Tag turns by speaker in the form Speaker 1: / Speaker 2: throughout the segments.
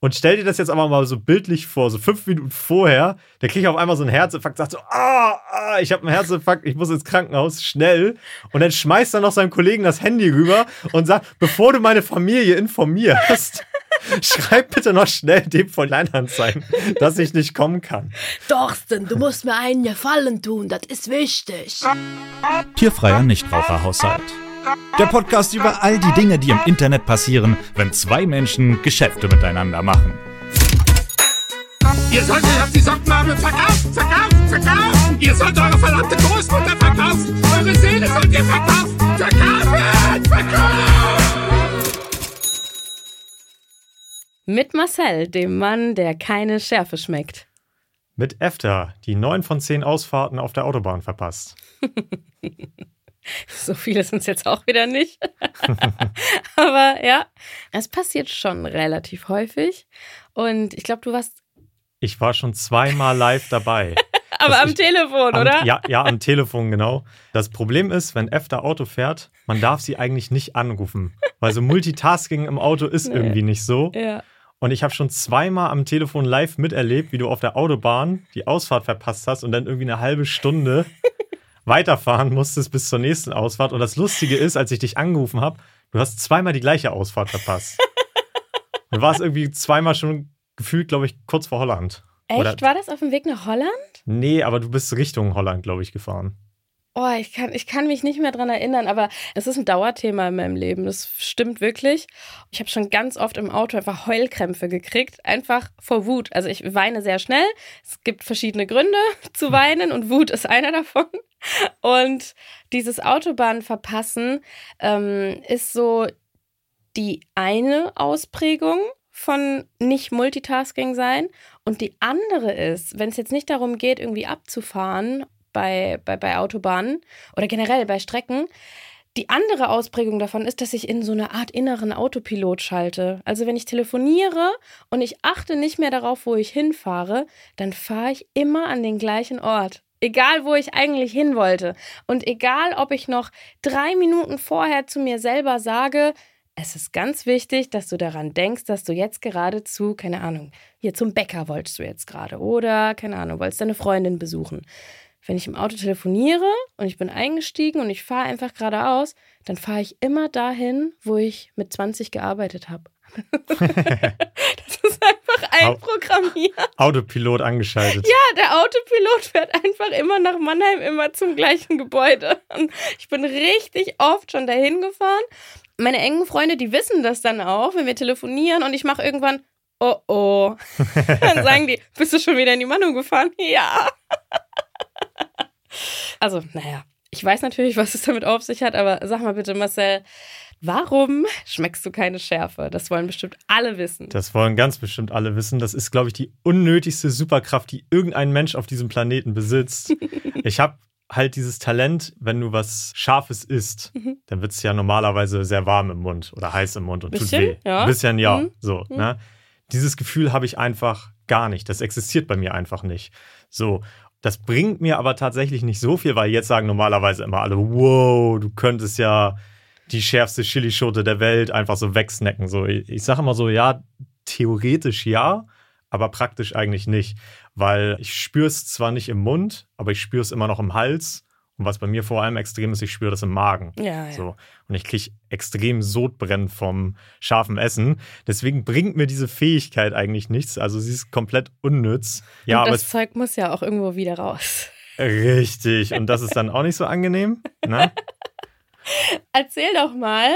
Speaker 1: Und stell dir das jetzt aber mal so bildlich vor, so fünf Minuten vorher, der kriegt auf einmal so einen Herzinfarkt, sagt so, ah, ah ich habe einen Herzinfarkt, ich muss ins Krankenhaus, schnell. Und dann schmeißt er noch seinem Kollegen das Handy rüber und sagt, bevor du meine Familie informierst, schreib bitte noch schnell dem von Kleinanzeigen, dass ich nicht kommen kann.
Speaker 2: Dorsten, du musst mir einen Gefallen tun, das ist wichtig.
Speaker 3: Tierfreier Nichtraucherhaushalt. Der Podcast über all die Dinge, die im Internet passieren, wenn zwei Menschen Geschäfte miteinander machen.
Speaker 4: Ihr solltet auf die Sockenmarmel verkaufen, verkaufen, verkaufen. Ihr sollt eure verdammte Großmutter verkaufen. Eure Seele sollt ihr verkaufen. Verkaufen, verkaufen.
Speaker 5: Mit Marcel, dem Mann, der keine Schärfe schmeckt.
Speaker 1: Mit EFTA, die neun von zehn Ausfahrten auf der Autobahn verpasst.
Speaker 5: So viele sind es jetzt auch wieder nicht. Aber ja, es passiert schon relativ häufig. Und ich glaube, du warst.
Speaker 1: Ich war schon zweimal live dabei.
Speaker 5: Aber am
Speaker 1: ich-
Speaker 5: Telefon,
Speaker 1: am,
Speaker 5: oder?
Speaker 1: Ja, ja, am Telefon, genau. Das Problem ist, wenn EFTA Auto fährt, man darf sie eigentlich nicht anrufen. Weil so Multitasking im Auto ist
Speaker 5: Nee.
Speaker 1: irgendwie nicht so.
Speaker 5: Ja.
Speaker 1: Und ich habe schon zweimal am Telefon live miterlebt, wie du auf der Autobahn die Ausfahrt verpasst hast und dann irgendwie eine halbe Stunde weiterfahren musstest bis zur nächsten Ausfahrt. Und das Lustige ist, als ich dich angerufen habe, du hast zweimal die gleiche Ausfahrt verpasst. Du warst irgendwie zweimal schon gefühlt, glaube ich, kurz vor Holland.
Speaker 5: Echt?
Speaker 1: Oder-
Speaker 5: War das auf dem Weg nach Holland?
Speaker 1: Nee, aber du bist Richtung Holland, glaube ich, gefahren.
Speaker 5: Oh, ich kann, ich kann mich nicht mehr dran erinnern, aber es ist ein Dauerthema in meinem Leben. Das stimmt wirklich. Ich habe schon ganz oft im Auto einfach Heulkrämpfe gekriegt, einfach vor Wut. Also ich weine sehr schnell. Es gibt verschiedene Gründe zu weinen und Wut ist einer davon. Und dieses Autobahnverpassen ähm, ist so die eine Ausprägung von nicht Multitasking sein. Und die andere ist, wenn es jetzt nicht darum geht, irgendwie abzufahren bei, bei, bei Autobahnen oder generell bei Strecken, die andere Ausprägung davon ist, dass ich in so eine Art inneren Autopilot schalte. Also wenn ich telefoniere und ich achte nicht mehr darauf, wo ich hinfahre, dann fahre ich immer an den gleichen Ort. Egal, wo ich eigentlich hin wollte. Und egal, ob ich noch drei Minuten vorher zu mir selber sage, es ist ganz wichtig, dass du daran denkst, dass du jetzt gerade zu, keine Ahnung, hier zum Bäcker wolltest du jetzt gerade oder, keine Ahnung, wolltest deine Freundin besuchen. Wenn ich im Auto telefoniere und ich bin eingestiegen und ich fahre einfach geradeaus, dann fahre ich immer dahin, wo ich mit 20 gearbeitet habe. das ist einfach einprogrammiert.
Speaker 1: Autopilot angeschaltet.
Speaker 5: Ja, der Autopilot fährt einfach immer nach Mannheim, immer zum gleichen Gebäude. Und ich bin richtig oft schon dahin gefahren. Meine engen Freunde, die wissen das dann auch, wenn wir telefonieren und ich mache irgendwann, oh oh. Dann sagen die, bist du schon wieder in die Manu gefahren? Ja. Also, naja, ich weiß natürlich, was es damit auf sich hat, aber sag mal bitte, Marcel, warum schmeckst du keine Schärfe? Das wollen bestimmt alle wissen.
Speaker 1: Das wollen ganz bestimmt alle wissen. Das ist, glaube ich, die unnötigste Superkraft, die irgendein Mensch auf diesem Planeten besitzt. ich habe halt dieses Talent, wenn du was Scharfes isst,
Speaker 5: Mhm.
Speaker 1: dann wird es ja normalerweise sehr warm im Mund oder heiß im Mund und
Speaker 5: Bisschen,
Speaker 1: tut weh.
Speaker 5: ja.
Speaker 1: Ein bisschen, ja.
Speaker 5: Mhm.
Speaker 1: So, ne? Dieses Gefühl habe ich einfach gar nicht. Das existiert bei mir einfach nicht. So. Das bringt mir aber tatsächlich nicht so viel, weil jetzt sagen normalerweise immer alle, wow, du könntest ja die schärfste Chilischote der Welt einfach so wegsnacken. So, ich, ich sage immer so, ja, theoretisch ja, aber praktisch eigentlich nicht, weil ich spüre es zwar nicht im Mund, aber ich spüre es immer noch im Hals. Und was bei mir vor allem extrem ist, ich spüre das im Magen.
Speaker 5: Ja, ja.
Speaker 1: So. Und ich kriege extrem Sodbrennen vom scharfen Essen. Deswegen bringt mir diese Fähigkeit eigentlich nichts. Also sie ist komplett unnütz. Ja,
Speaker 5: und
Speaker 1: aber
Speaker 5: das
Speaker 1: es
Speaker 5: Zeug muss ja auch irgendwo wieder raus.
Speaker 1: richtig. Und das ist dann auch nicht so angenehm. Ne?
Speaker 5: Erzähl doch mal,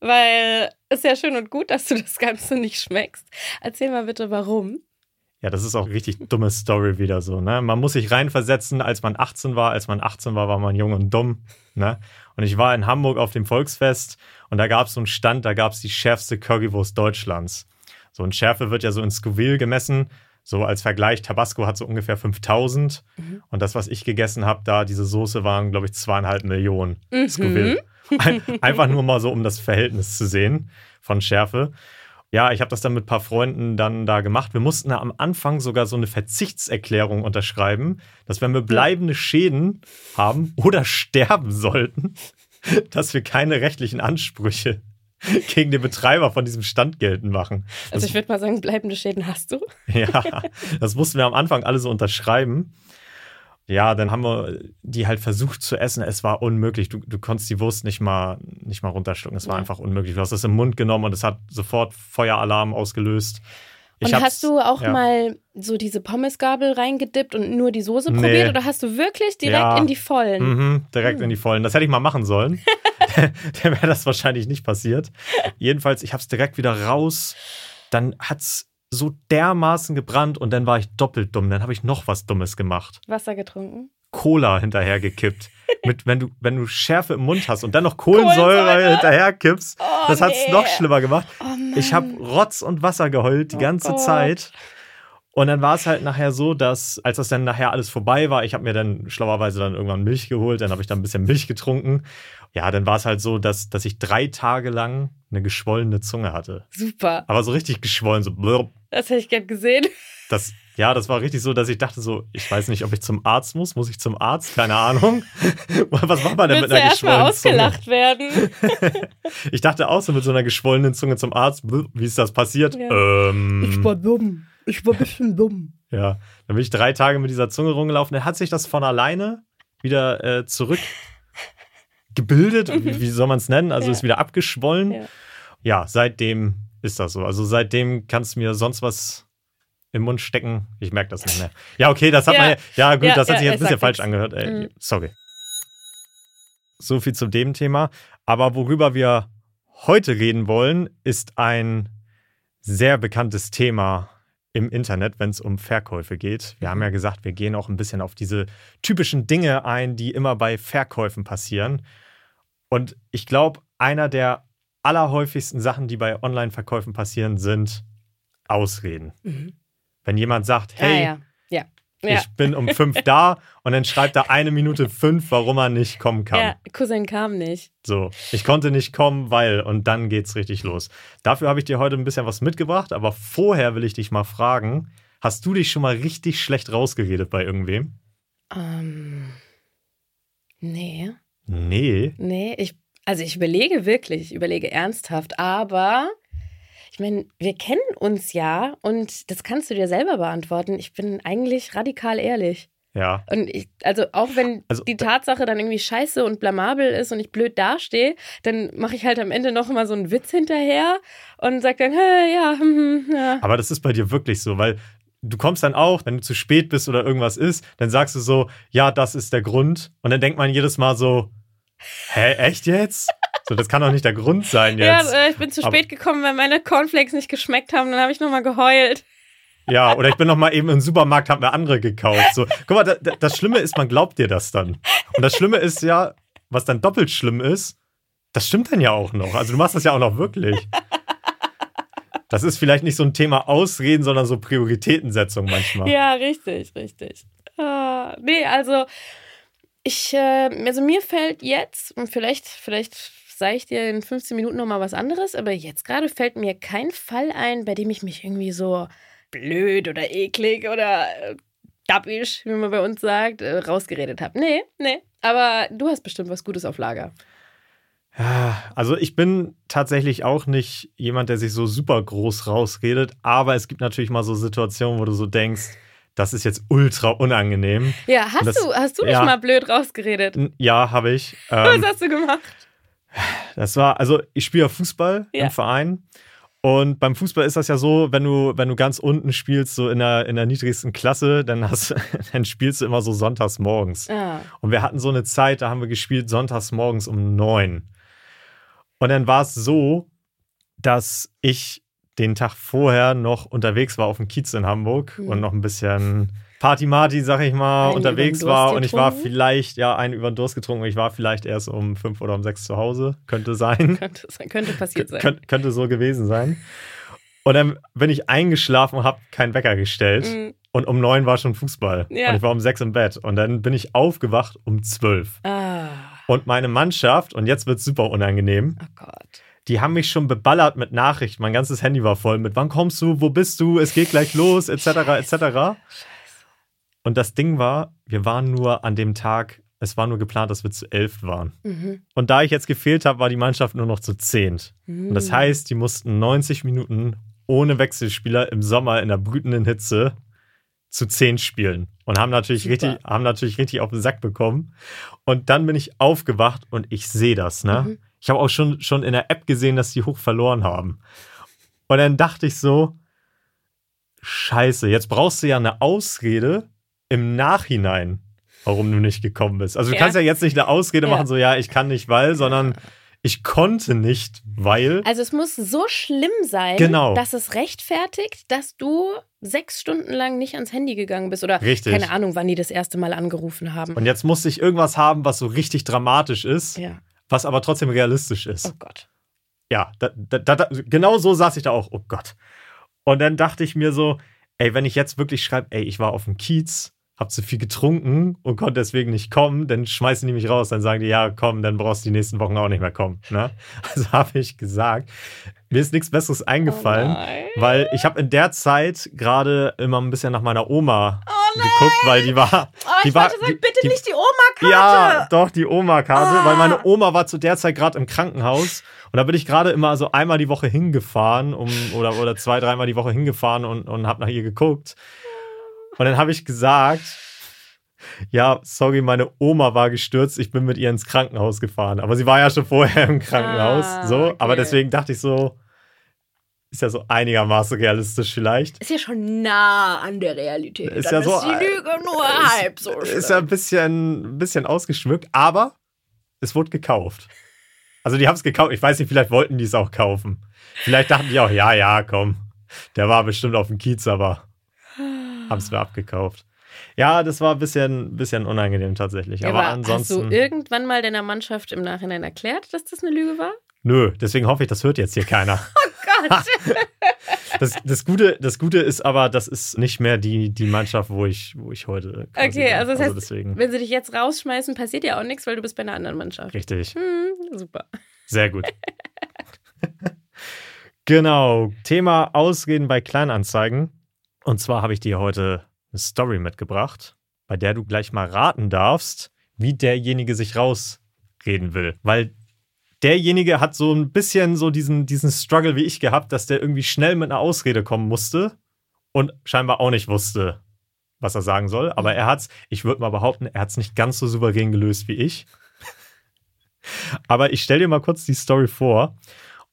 Speaker 5: weil es ist ja schön und gut, dass du das Ganze nicht schmeckst. Erzähl mal bitte, warum.
Speaker 1: Ja, das ist auch richtig dumme Story wieder so. Ne? Man muss sich reinversetzen, als man 18 war. Als man 18 war, war man jung und dumm. Ne? Und ich war in Hamburg auf dem Volksfest Und da gab es so einen Stand, da gab es die schärfste Currywurst Deutschlands. So, und Schärfe wird ja so in Scoville gemessen. So als Vergleich, Tabasco hat so ungefähr 5000. Und das, was ich gegessen habe, da, diese Soße waren, glaube ich, zweieinhalb Millionen Scoville. Ein, einfach nur mal so, um das Verhältnis zu sehen von Schärfe. Ja, ich habe das dann mit ein paar Freunden dann da gemacht. Wir mussten da am Anfang sogar so eine Verzichtserklärung unterschreiben, dass wenn wir bleibende Schäden haben oder sterben sollten, dass wir keine rechtlichen Ansprüche gegen den Betreiber von diesem Stand geltend machen.
Speaker 5: Also ich würde mal sagen, bleibende Schäden hast du.
Speaker 1: Ja, das mussten wir am Anfang alle so unterschreiben. Ja, dann haben wir die halt versucht zu essen. Es war unmöglich. Du, du konntest die Wurst nicht mal, nicht mal runterschlucken. Es war
Speaker 5: Ja.
Speaker 1: einfach unmöglich. Du hast es im Mund genommen und es hat sofort Feueralarm ausgelöst. Ich
Speaker 5: und hast du auch
Speaker 1: ja.
Speaker 5: mal so diese Pommesgabel reingedippt und nur die Soße
Speaker 1: Nee.
Speaker 5: probiert oder hast du wirklich direkt
Speaker 1: Ja.
Speaker 5: in die Vollen?
Speaker 1: Mhm, direkt in die Vollen. Das hätte ich mal machen sollen. Dann wäre das wahrscheinlich nicht passiert. Jedenfalls, ich habe es direkt wieder raus. Dann hat es so dermaßen gebrannt und dann war ich doppelt dumm. Dann habe ich noch was Dummes gemacht.
Speaker 5: Wasser getrunken?
Speaker 1: Cola hinterher gekippt. Mit, wenn, du, wenn du Schärfe im Mund hast und dann noch Kohlensäure,
Speaker 5: Kohlensäure?
Speaker 1: hinterher kippst,
Speaker 5: Oh,
Speaker 1: das hat es
Speaker 5: nee.
Speaker 1: noch schlimmer gemacht.
Speaker 5: Oh.
Speaker 1: Ich habe Rotz und Wasser geheult die
Speaker 5: Oh
Speaker 1: ganze
Speaker 5: Gott.
Speaker 1: Und dann war es halt nachher so, dass, als das dann nachher alles vorbei war, ich habe mir dann schlauerweise dann irgendwann Milch geholt, dann habe ich dann ein bisschen Milch getrunken. Ja, dann war es halt so, dass, dass ich drei Tage lang eine geschwollene Zunge hatte.
Speaker 5: Super.
Speaker 1: Aber so richtig geschwollen, so blurb.
Speaker 5: Das hätte ich gern gesehen.
Speaker 1: Das, ja, das war richtig so, dass ich dachte so, ich weiß nicht, ob ich zum Arzt muss. Muss ich zum Arzt? Keine Ahnung. Was macht man denn mit
Speaker 5: Willst du
Speaker 1: einer geschwollenen Zunge?
Speaker 5: ausgelacht werden?
Speaker 1: Ich dachte auch so mit so einer geschwollenen Zunge zum Arzt. Wie ist das passiert?
Speaker 5: Ja.
Speaker 1: Ähm,
Speaker 2: dumm. Ich war ein bisschen dumm.
Speaker 1: Ja, dann bin ich drei Tage mit dieser Zunge rumgelaufen. Dann hat sich das von alleine wieder äh, zurück gebildet. Wie, wie soll man es nennen? Also
Speaker 5: Ja.
Speaker 1: ist wieder abgeschwollen.
Speaker 5: Ja.
Speaker 1: Ja. seitdem ist das so. Also seitdem kannst du mir sonst was im Mund stecken. Ich merke das nicht mehr. Ja, okay, das hat
Speaker 5: Ja.
Speaker 1: man ja. Ja, gut,
Speaker 5: Ja,
Speaker 1: das hat
Speaker 5: ja,
Speaker 1: sich jetzt ein bisschen falsch angehört. Ey,
Speaker 5: Mhm.
Speaker 1: Sorry. So viel zu dem Thema. Aber worüber wir heute reden wollen, ist ein sehr bekanntes Thema im Internet, wenn es um Verkäufe geht. Wir haben ja gesagt, wir gehen auch ein bisschen auf diese typischen Dinge ein, die immer bei Verkäufen passieren. Und ich glaube, einer der allerhäufigsten Sachen, die bei Online-Verkäufen passieren, sind Ausreden. Wenn jemand sagt, hey,
Speaker 5: ja. Ja. Ja.
Speaker 1: ich bin um fünf da und dann schreibt er eine Minute fünf, warum er nicht kommen kann.
Speaker 5: ja, Cousin kam nicht.
Speaker 1: So, ich konnte nicht kommen, weil und dann geht's richtig los. Dafür habe ich dir heute ein bisschen was mitgebracht, aber vorher will ich dich mal fragen, hast du dich schon mal richtig schlecht rausgeredet bei irgendwem?
Speaker 5: Ähm, nee.
Speaker 1: Nee.
Speaker 5: Nee, ich, also ich überlege wirklich, ich überlege ernsthaft, aber ich meine, wir kennen uns ja und das kannst du dir selber beantworten. Ich bin eigentlich radikal ehrlich.
Speaker 1: Ja.
Speaker 5: Und ich, also auch wenn
Speaker 1: Also,
Speaker 5: die Tatsache dann irgendwie scheiße und blamabel ist und ich blöd dastehe, dann mache ich halt am Ende noch mal so einen Witz hinterher und sag dann, hey, ja, hm, hm, ja.
Speaker 1: Aber das ist bei dir wirklich so, weil du kommst dann auch, wenn du zu spät bist oder irgendwas ist, dann sagst du so, ja, das ist der Grund. Und dann denkt man jedes Mal so, hä, echt jetzt? So, das kann doch nicht der Grund sein
Speaker 5: Ja,
Speaker 1: jetzt.
Speaker 5: äh, ich bin zu
Speaker 1: Aber-
Speaker 5: spät gekommen, weil meine Cornflakes nicht geschmeckt haben. Dann habe ich noch mal geheult.
Speaker 1: Ja, oder ich bin noch mal eben im Supermarkt, hab mir andere gekauft. So, guck mal, da, da, das Schlimme ist, man glaubt dir das dann. Und das Schlimme ist ja, was dann doppelt schlimm ist, das stimmt dann ja auch noch. Also du machst das ja auch noch wirklich. Das ist vielleicht nicht so ein Thema Ausreden, sondern so Prioritätensetzung manchmal.
Speaker 5: Ja, richtig, richtig. Ah, nee, also ich, äh, also mir fällt jetzt, und vielleicht, vielleicht sage ich dir in 15 Minuten nochmal was anderes, aber jetzt gerade fällt mir kein Fall ein, bei dem ich mich irgendwie so blöd oder eklig oder äh, dappisch, wie man bei uns sagt, äh, rausgeredet habe. Nee, nee. Aber du hast bestimmt was Gutes auf Lager.
Speaker 1: Ja, Also ich bin tatsächlich auch nicht jemand, der sich so super groß rausredet, aber es gibt natürlich mal so Situationen, wo du so denkst, das ist jetzt ultra unangenehm.
Speaker 5: Ja, hast
Speaker 1: Das-
Speaker 5: du, hast du dich
Speaker 1: ja.
Speaker 5: mal blöd rausgeredet?
Speaker 1: Ja, habe ich.
Speaker 5: Was
Speaker 1: Ähm,
Speaker 5: hast du gemacht?
Speaker 1: Das war, also ich spiele ja Fußball
Speaker 5: Ja.
Speaker 1: im Verein. Und beim Fußball ist das ja so, wenn du, wenn du ganz unten spielst, so in der, in der niedrigsten Klasse, dann, hast, dann spielst du immer so sonntags morgens.
Speaker 5: Ah,
Speaker 1: Und wir hatten so eine Zeit, da haben wir gespielt sonntags morgens um neun. Und dann war es so, dass ich den Tag vorher noch unterwegs war auf dem Kiez in Hamburg
Speaker 5: Mhm.
Speaker 1: und noch ein bisschen Party Marty, sag ich mal,
Speaker 5: Einen
Speaker 1: unterwegs war und ich war vielleicht, ja, einen über den Durst getrunken und ich war vielleicht erst um fünf oder um sechs zu Hause. Könnte sein.
Speaker 5: Könnte, sein- könnte passiert sein.
Speaker 1: Kön könnte so gewesen sein. Und dann bin ich eingeschlafen und habe keinen Wecker gestellt.
Speaker 5: Mhm.
Speaker 1: Und um neun war schon Fußball.
Speaker 5: Ja.
Speaker 1: Und ich war um sechs im Bett. Und dann bin ich aufgewacht um zwölf.
Speaker 5: Ah,
Speaker 1: Und meine Mannschaft, und jetzt wird es super unangenehm,
Speaker 5: oh Gott.
Speaker 1: die haben mich schon beballert mit Nachrichten. Mein ganzes Handy war voll mit, wann kommst du, wo bist du, es geht gleich los, etc., etc. Und das Ding war, wir waren nur an dem Tag, es war nur geplant, dass wir zu elf waren.
Speaker 5: Mhm.
Speaker 1: Und da ich jetzt gefehlt habe, war die Mannschaft nur noch zu zehnt. Und
Speaker 5: Mhm.
Speaker 1: das heißt, die mussten 90 Minuten ohne Wechselspieler im Sommer in der brütenden Hitze zu zehn spielen. Und haben natürlich,
Speaker 5: Super.
Speaker 1: richtig, haben natürlich richtig auf den Sack bekommen. Und dann bin ich aufgewacht und ich sehe das, ne?
Speaker 5: Mhm.
Speaker 1: Ich habe auch schon, schon in der App gesehen, dass die hoch verloren haben. Und dann dachte ich so, scheiße, jetzt brauchst du ja eine Ausrede im Nachhinein, warum du nicht gekommen bist. Also du
Speaker 5: Ja.
Speaker 1: kannst ja jetzt nicht eine Ausrede
Speaker 5: Ja.
Speaker 1: machen, so ja, ich kann nicht, weil, sondern ich konnte nicht, weil.
Speaker 5: Also es muss so schlimm sein,
Speaker 1: Genau.
Speaker 5: dass es rechtfertigt, dass du sechs Stunden lang nicht ans Handy gegangen bist oder
Speaker 1: Richtig.
Speaker 5: keine Ahnung, wann die das erste Mal angerufen haben.
Speaker 1: Und jetzt musste ich irgendwas haben, was so richtig dramatisch ist,
Speaker 5: ja.
Speaker 1: was aber trotzdem realistisch ist.
Speaker 5: Oh Gott.
Speaker 1: Ja, da, da, da, genau so saß ich da auch. Oh Gott. Und dann dachte ich mir so, ey, wenn ich jetzt wirklich schreibe, ey, ich war auf dem Kiez, hab zu viel getrunken und konnte deswegen nicht kommen, dann schmeißen die mich raus. Dann sagen die, ja, komm, dann brauchst du die nächsten Wochen auch nicht mehr kommen. Ne? Also habe ich gesagt, mir ist nichts Besseres eingefallen,
Speaker 5: Oh
Speaker 1: weil ich habe in der Zeit gerade immer ein bisschen nach meiner Oma
Speaker 5: Oh
Speaker 1: geguckt, weil die war.
Speaker 5: Oh,
Speaker 1: die
Speaker 5: ich
Speaker 1: war,
Speaker 5: sagen,
Speaker 1: die,
Speaker 5: bitte
Speaker 1: die,
Speaker 5: nicht die Oma-Karte.
Speaker 1: ja, doch, die Oma-Karte,
Speaker 5: Ah.
Speaker 1: weil meine Oma war zu der Zeit gerade im Krankenhaus und da bin ich gerade immer so einmal die Woche hingefahren um, oder, oder zwei, dreimal die Woche hingefahren und, und habe nach ihr geguckt. Und dann habe ich gesagt, ja, sorry, meine Oma war gestürzt, ich bin mit ihr ins Krankenhaus gefahren. Aber sie war ja schon vorher im Krankenhaus,
Speaker 5: Ah,
Speaker 1: so.
Speaker 5: okay.
Speaker 1: Aber deswegen dachte ich so, ist ja so einigermaßen realistisch vielleicht.
Speaker 2: Ist ja schon nah an der Realität.
Speaker 1: Ist
Speaker 2: Dann
Speaker 1: ja so,
Speaker 2: ist die Lüge nur halb so schlimm.
Speaker 1: Ist ja ein bisschen, ein bisschen ausgeschmückt, aber es wurde gekauft. Also die haben es gekauft. Ich weiß nicht, vielleicht wollten die es auch kaufen. Vielleicht dachten die auch, ja, ja, komm. Der war bestimmt auf dem Kiez, aber haben es mir abgekauft. Ja, das war ein bisschen, bisschen unangenehm tatsächlich. Aber
Speaker 5: aber hast
Speaker 1: ansonsten.
Speaker 5: du irgendwann mal deiner Mannschaft im Nachhinein erklärt, dass das eine Lüge war?
Speaker 1: Nö, deswegen hoffe ich, das hört jetzt hier keiner.
Speaker 5: Oh Gott.
Speaker 1: Das, das, Gute, das Gute ist aber, das ist nicht mehr die, die Mannschaft, wo ich, wo ich heute.
Speaker 5: Okay, also das heißt,
Speaker 1: deswegen.
Speaker 5: wenn sie dich jetzt rausschmeißen, passiert ja auch nichts, weil du bist bei einer anderen Mannschaft.
Speaker 1: Richtig.
Speaker 5: Hm, super.
Speaker 1: Sehr gut. genau. Thema Ausreden bei Kleinanzeigen. Und zwar habe ich dir heute eine Story mitgebracht, bei der du gleich mal raten darfst, wie derjenige sich rausreden will. Weil derjenige hat so ein bisschen so diesen, diesen Struggle wie ich gehabt, dass der irgendwie schnell mit einer Ausrede kommen musste und scheinbar auch nicht wusste, was er sagen soll. Aber er hat's, ich würde mal behaupten, er hat es nicht ganz so souverän gelöst wie ich. Aber ich stelle dir mal kurz die Story vor.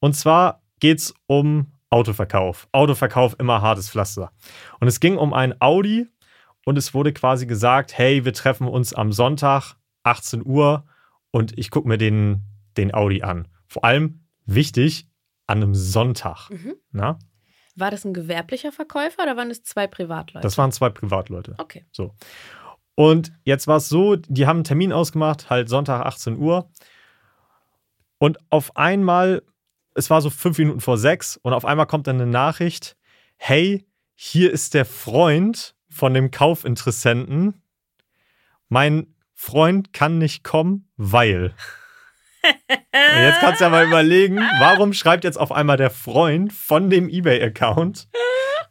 Speaker 1: Und zwar geht es um Autoverkauf. Autoverkauf immer hartes Pflaster. Und es ging um ein Audi und es wurde quasi gesagt, hey, wir treffen uns am Sonntag, 18 Uhr und ich gucke mir den, den Audi an. Vor allem wichtig, an einem Sonntag.
Speaker 5: Mhm.
Speaker 1: Na?
Speaker 5: War das ein gewerblicher Verkäufer oder waren es zwei Privatleute?
Speaker 1: Das waren zwei Privatleute.
Speaker 5: okay.
Speaker 1: So. Und jetzt war es so, die haben einen Termin ausgemacht, halt Sonntag 18 Uhr. Und auf einmal, es war so fünf Minuten vor sechs, und auf einmal kommt dann eine Nachricht: Hey, hier ist der Freund von dem Kaufinteressenten. Mein Freund kann nicht kommen, weil. Und jetzt kannst du ja mal überlegen, warum schreibt jetzt auf einmal der Freund von dem eBay-Account,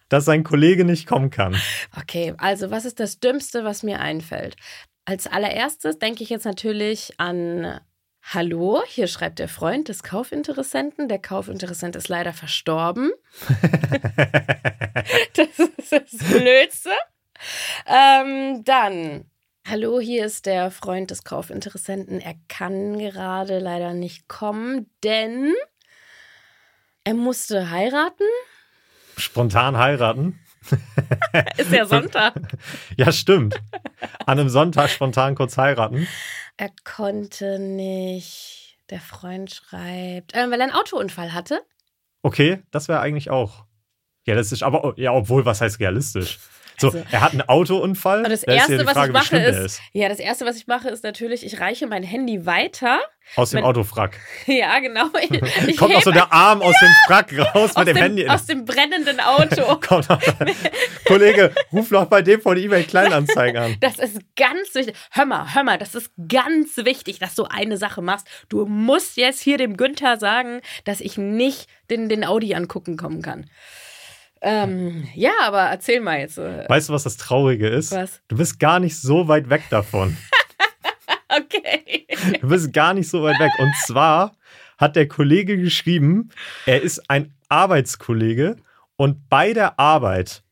Speaker 1: dass sein Kollege nicht kommen kann?
Speaker 5: Okay, also was ist das Dümmste, was mir einfällt? Als allererstes denke ich jetzt natürlich an Hallo, hier schreibt der Freund des Kaufinteressenten. Der Kaufinteressent ist leider verstorben. das ist das Blödste. Ähm, dann, hallo, hier ist der Freund des Kaufinteressenten. Er kann gerade leider nicht kommen, denn er musste heiraten.
Speaker 1: Spontan heiraten?
Speaker 5: Ist ja Sonntag.
Speaker 1: Ja, stimmt. An einem Sonntag spontan kurz heiraten.
Speaker 5: Er konnte nicht. Der Freund schreibt, äh, weil er einen Autounfall hatte.
Speaker 1: Okay, das wäre eigentlich auch realistisch. Aber ja, obwohl, was heißt realistisch? So,
Speaker 5: Also-
Speaker 1: er hat einen Autounfall.
Speaker 5: Und das
Speaker 1: da ist ja
Speaker 5: erste,
Speaker 1: die
Speaker 5: was
Speaker 1: Frage,
Speaker 5: ich mache,
Speaker 1: der
Speaker 5: ist, ja, das erste, was ich mache, ist natürlich, ich reiche mein Handy weiter.
Speaker 1: Aus dem Autofrack.
Speaker 5: Ja, genau. Ich, ich
Speaker 1: Kommt auch so der Arm aus dem Frack raus
Speaker 5: aus
Speaker 1: mit dem,
Speaker 5: dem,
Speaker 1: Handy.
Speaker 5: aus dem brennenden Auto.
Speaker 1: Kommt noch, Kollege, ruf noch bei dem von eBay Kleinanzeigen an.
Speaker 5: Das ist ganz wichtig. Hör mal, hör mal, das ist ganz wichtig, dass du eine Sache machst. Du musst jetzt hier dem Günther sagen, dass ich nicht den, den Audi angucken kommen kann. Ähm, ja, aber erzähl mal jetzt. äh,
Speaker 1: Weißt du, was das Traurige ist?
Speaker 5: Was?
Speaker 1: Du bist gar nicht so weit weg davon.
Speaker 5: Okay.
Speaker 1: Du bist gar nicht so weit weg. Und zwar hat der Kollege geschrieben, er ist ein Arbeitskollege und bei der Arbeit,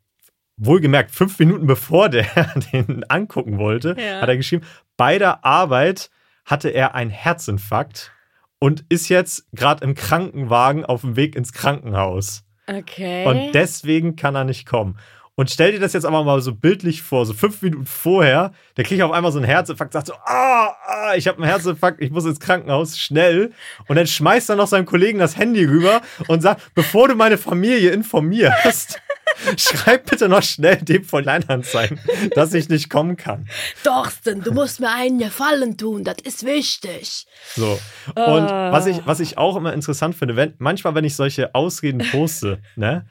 Speaker 1: wohlgemerkt fünf Minuten bevor der den angucken wollte,
Speaker 5: Ja.
Speaker 1: hat er geschrieben, bei der Arbeit hatte er einen Herzinfarkt und ist jetzt gerade im Krankenwagen auf dem Weg ins Krankenhaus.
Speaker 5: Okay.
Speaker 1: Und deswegen kann er nicht kommen. Und stell dir das jetzt aber mal so bildlich vor, so fünf Minuten vorher, der kriegt auf einmal so einen Herzinfarkt, sagt so, ah, ah ich habe einen Herzinfarkt, ich muss ins Krankenhaus, schnell. Und dann schmeißt er noch seinem Kollegen das Handy rüber und sagt, bevor du meine Familie informierst, schreib bitte noch schnell dem von Kleinanzeigen, dass ich nicht kommen kann.
Speaker 2: Thorsten, du musst mir einen Gefallen tun, das ist wichtig.
Speaker 1: So. Und was ich, was ich auch immer interessant finde, wenn, manchmal, wenn ich solche Ausreden poste, ne,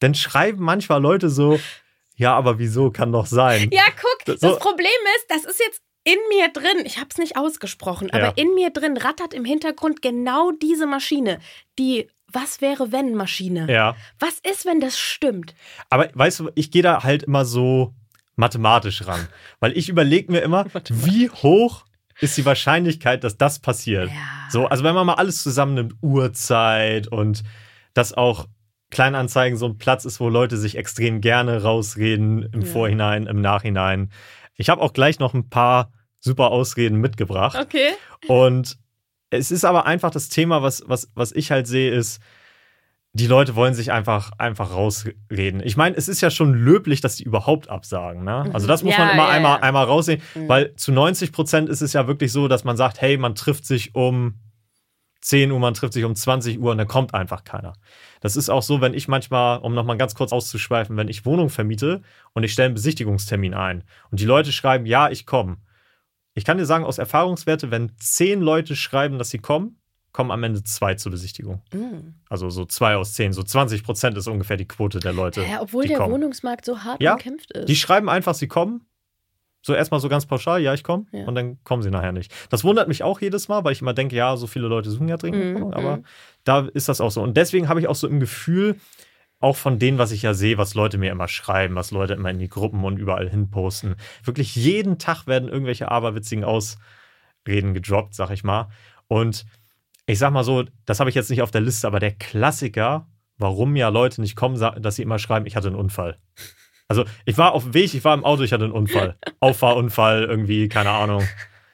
Speaker 1: dann schreiben manchmal Leute so, ja, aber wieso kann doch sein.
Speaker 5: ja, guck, das,
Speaker 1: So-
Speaker 5: Problem ist, das ist jetzt in mir drin. Ich habe es nicht ausgesprochen, aber
Speaker 1: Ja.
Speaker 5: in mir drin rattert im Hintergrund genau diese Maschine. Die Was wäre wenn Maschine.
Speaker 1: Ja.
Speaker 5: Was ist, wenn das stimmt?
Speaker 1: Aber weißt du, ich gehe da halt immer so mathematisch ran. Weil ich überlege mir immer, wie hoch ist die Wahrscheinlichkeit, dass das passiert.
Speaker 5: Ja.
Speaker 1: So, also wenn man mal alles zusammennimmt, Uhrzeit und dass auch Kleinanzeigen so ein Platz ist, wo Leute sich extrem gerne rausreden im
Speaker 5: Ja.
Speaker 1: Vorhinein, im Nachhinein. Ich habe auch gleich noch ein paar super Ausreden mitgebracht.
Speaker 5: Okay.
Speaker 1: Und es ist aber einfach das Thema, was, was, was ich halt sehe, ist, die Leute wollen sich einfach, einfach rausreden. Ich meine, es ist ja schon löblich, dass die überhaupt absagen. Ne? Also das muss
Speaker 5: Ja,
Speaker 1: man immer
Speaker 5: ja,
Speaker 1: einmal,
Speaker 5: ja.
Speaker 1: einmal raussehen, weil zu 90 Prozent ist es ja wirklich so, dass man sagt, hey, man trifft sich um 10 Uhr, man trifft sich um 20 Uhr und dann kommt einfach keiner. Das ist auch so, wenn ich manchmal, um nochmal ganz kurz auszuschweifen, wenn ich Wohnung vermiete und ich stelle einen Besichtigungstermin ein und die Leute schreiben, ja, ich komme. Ich kann dir sagen, aus Erfahrungswerte, wenn 10 Leute schreiben, dass sie kommen, kommen am Ende zwei zur Besichtigung.
Speaker 5: Mhm.
Speaker 1: Also so zwei aus zehn, so 20 Prozent ist ungefähr die Quote der Leute.
Speaker 5: Ja, obwohl der
Speaker 1: kommen.
Speaker 5: Wohnungsmarkt so hart
Speaker 1: Ja,
Speaker 5: umkämpft ist.
Speaker 1: Die schreiben einfach, sie kommen. So erstmal so ganz pauschal, ja, ich komme.
Speaker 5: Ja.
Speaker 1: Und dann kommen sie nachher nicht. Das wundert mich auch jedes Mal, weil ich immer denke, ja, so viele Leute suchen ja dringend
Speaker 5: Mhm,
Speaker 1: Wohnung, aber
Speaker 5: mhm.
Speaker 1: da ist das auch so. Und deswegen habe ich auch so im Gefühl, auch von denen, was ich ja sehe, was Leute mir immer schreiben, was Leute immer in die Gruppen und überall hin posten. Wirklich jeden Tag werden irgendwelche aberwitzigen Ausreden gedroppt, sag ich mal. Und ich sag mal so, das habe ich jetzt nicht auf der Liste, aber der Klassiker, warum ja Leute nicht kommen, dass sie immer schreiben, ich hatte einen Unfall. Also ich war auf dem Weg, ich war im Auto, ich hatte einen Unfall. Auffahrunfall, irgendwie, keine Ahnung,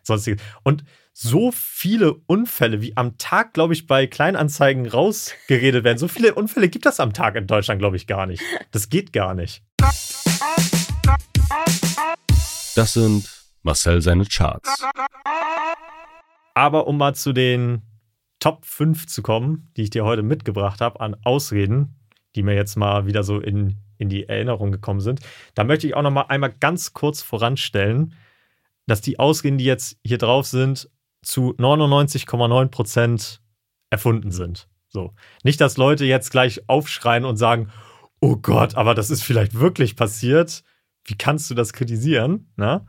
Speaker 1: sonstiges. Und so viele Unfälle, wie am Tag, glaube ich, bei Kleinanzeigen rausgeredet werden, so viele Unfälle gibt das am Tag in Deutschland, glaube ich, gar nicht. Das geht gar nicht.
Speaker 6: Das sind Marcel seine Charts.
Speaker 1: Aber um mal zu den Top 5 zu kommen, die ich dir heute mitgebracht habe an Ausreden, die mir jetzt mal wieder so in, in die Erinnerung gekommen sind, da möchte ich auch noch mal einmal ganz kurz voranstellen, dass die Ausreden, die jetzt hier drauf sind, zu 99,9 Prozent erfunden sind. So. Nicht, dass Leute jetzt gleich aufschreien und sagen, oh Gott, aber das ist vielleicht wirklich passiert. Wie kannst du das kritisieren? Na?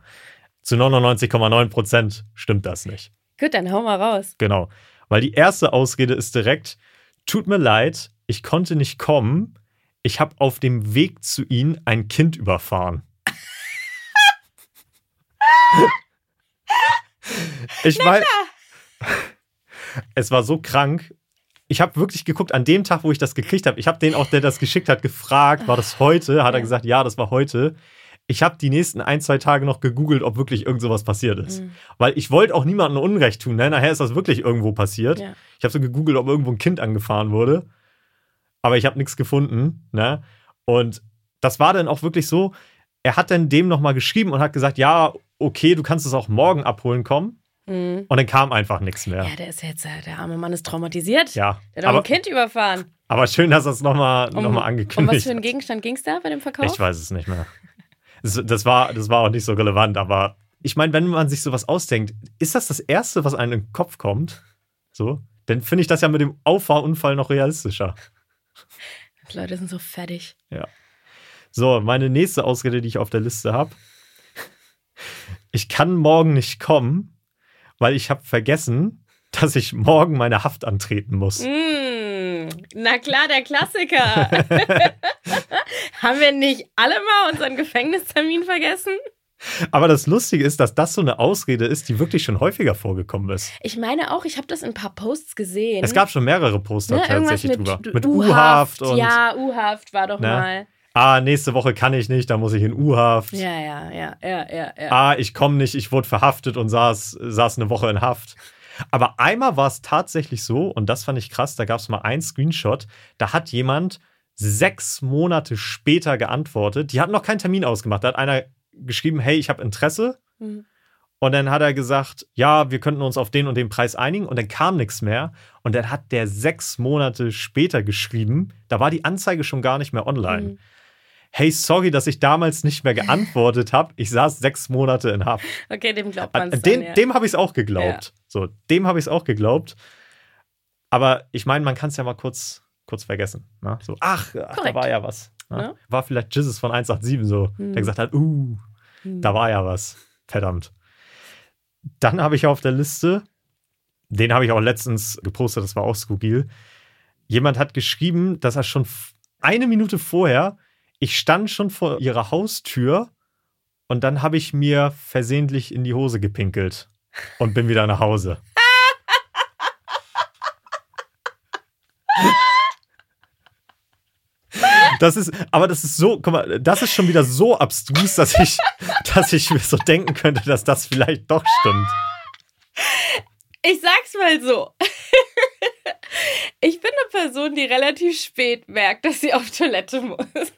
Speaker 1: Zu 99,9 Prozent stimmt das nicht.
Speaker 5: Gut, dann hau mal raus.
Speaker 1: Genau. Weil die erste Ausrede ist direkt, tut mir leid, ich konnte nicht kommen. Ich habe auf dem Weg zu Ihnen ein Kind überfahren. ich meine, es war so krank. Ich habe wirklich geguckt, an dem Tag, wo ich das gekriegt habe, ich habe den auch, der das geschickt hat, gefragt, war das heute? Hat er gesagt, ja, das war heute. Ich habe die nächsten ein, zwei Tage noch gegoogelt, ob wirklich irgend sowas passiert ist. Weil ich wollte auch niemandem Unrecht tun. Ne? Nachher ist das wirklich irgendwo passiert.
Speaker 5: Ja.
Speaker 1: Ich habe so gegoogelt, ob irgendwo ein Kind angefahren wurde. Aber ich habe nichts gefunden. Ne? Und das war dann auch wirklich so, er hat dann dem nochmal geschrieben und hat gesagt, ja, okay, du kannst es auch morgen abholen kommen.
Speaker 5: Mhm.
Speaker 1: Und dann kam einfach nichts mehr.
Speaker 5: Ja, der ist jetzt, äh, der arme Mann ist traumatisiert.
Speaker 1: Ja,
Speaker 5: Der hat auch
Speaker 1: aber,
Speaker 5: ein Kind überfahren.
Speaker 1: aber schön, dass er es nochmal noch mal
Speaker 5: Um, um
Speaker 1: angekündigt
Speaker 5: was für einen
Speaker 1: hat.
Speaker 5: Gegenstand ging es da bei dem Verkauf?
Speaker 1: Ich weiß es nicht mehr. Das, das, war, das war auch nicht so relevant, aber ich meine, wenn man sich sowas ausdenkt, ist das das Erste, was einem in den Kopf kommt? So? Dann finde ich das ja mit dem Auffahrunfall noch realistischer.
Speaker 5: Die Leute sind so fertig.
Speaker 1: Ja. So, meine nächste Ausrede, die ich auf der Liste habe. Ich kann morgen nicht kommen, weil ich habe vergessen, dass ich morgen meine Haft antreten muss.
Speaker 5: Mm, na klar, der Klassiker. Haben wir nicht alle mal unseren Gefängnistermin vergessen?
Speaker 1: Aber das Lustige ist, dass das so eine Ausrede ist, die wirklich schon häufiger vorgekommen ist.
Speaker 5: Ich meine auch, ich habe das in ein paar Posts gesehen.
Speaker 1: Es gab schon mehrere Poster
Speaker 5: ne,
Speaker 1: tatsächlich
Speaker 5: mit,
Speaker 1: drüber. Mit
Speaker 5: U-Haft.
Speaker 1: U-Haft und.
Speaker 5: Ja, U-Haft war doch
Speaker 1: Ne?
Speaker 5: mal.
Speaker 1: Ah, nächste Woche kann ich nicht, da muss ich in U-Haft.
Speaker 5: Ja, ja, ja, ja, ja, ja.
Speaker 1: Ah, ich komme nicht, ich wurde verhaftet und saß, saß eine Woche in Haft. Aber einmal war es tatsächlich so, und das fand ich krass, da gab es mal einen Screenshot, da hat jemand sechs Monate später geantwortet. Die hatten noch keinen Termin ausgemacht. Da hat einer geschrieben, hey, ich habe Interesse.
Speaker 5: Mhm.
Speaker 1: Und dann hat er gesagt, ja, wir könnten uns auf den und den Preis einigen. Und dann kam nichts mehr. Und dann hat der sechs Monate später geschrieben, da war die Anzeige schon gar nicht mehr online.
Speaker 5: Mhm.
Speaker 1: Hey, sorry, dass ich damals nicht mehr geantwortet habe. Ich saß sechs Monate in Haft.
Speaker 5: Okay, dem glaubt man es dann, ja.
Speaker 1: Dem habe ich es auch geglaubt. So, dem habe ich es auch geglaubt. Aber ich meine, man kann es ja mal kurz, kurz vergessen. Ne? So, ach, ach, da war ja was. Ne?
Speaker 5: Ja.
Speaker 1: War vielleicht Jesus von 187 so,
Speaker 5: Hm.
Speaker 1: der gesagt hat, uh, da war ja was. Verdammt. Dann habe ich auf der Liste, den habe ich auch letztens gepostet, das war auch skurril. Jemand hat geschrieben, dass er schon eine Minute vorher, ich stand schon vor ihrer Haustür und dann habe ich mir versehentlich in die Hose gepinkelt und bin wieder nach Hause. Das ist, aber das ist so, guck mal, das ist schon wieder so abstrus, dass ich, dass ich mir so denken könnte, dass das vielleicht doch stimmt.
Speaker 5: Ich sag's mal so. Ich bin eine Person, die relativ spät merkt, dass sie auf Toilette muss.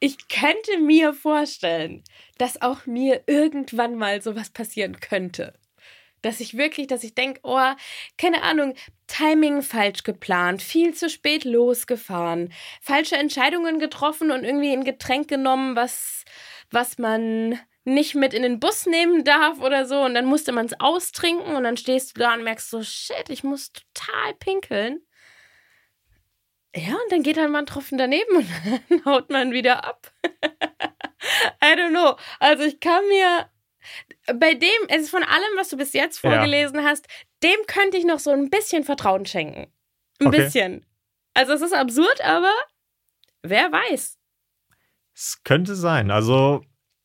Speaker 5: Ich könnte mir vorstellen, dass auch mir irgendwann mal sowas passieren könnte. Dass ich wirklich, dass ich denke, oh, keine Ahnung, Timing falsch geplant, viel zu spät losgefahren, falsche Entscheidungen getroffen und irgendwie ein Getränk genommen, was, was man nicht mit in den Bus nehmen darf oder so. Und dann musste man es austrinken und dann stehst du da und merkst so, shit, ich muss total pinkeln. Ja, und dann geht dann mal ein Tropfen daneben und dann haut man wieder ab. I don't know. Also ich kann mir bei dem, es ist von allem, was du bis jetzt
Speaker 1: Ja.
Speaker 5: vorgelesen hast, dem könnte ich noch so ein bisschen Vertrauen schenken. Ein
Speaker 1: Okay.
Speaker 5: bisschen. Also es ist absurd, aber wer weiß.
Speaker 1: Es könnte sein. Also,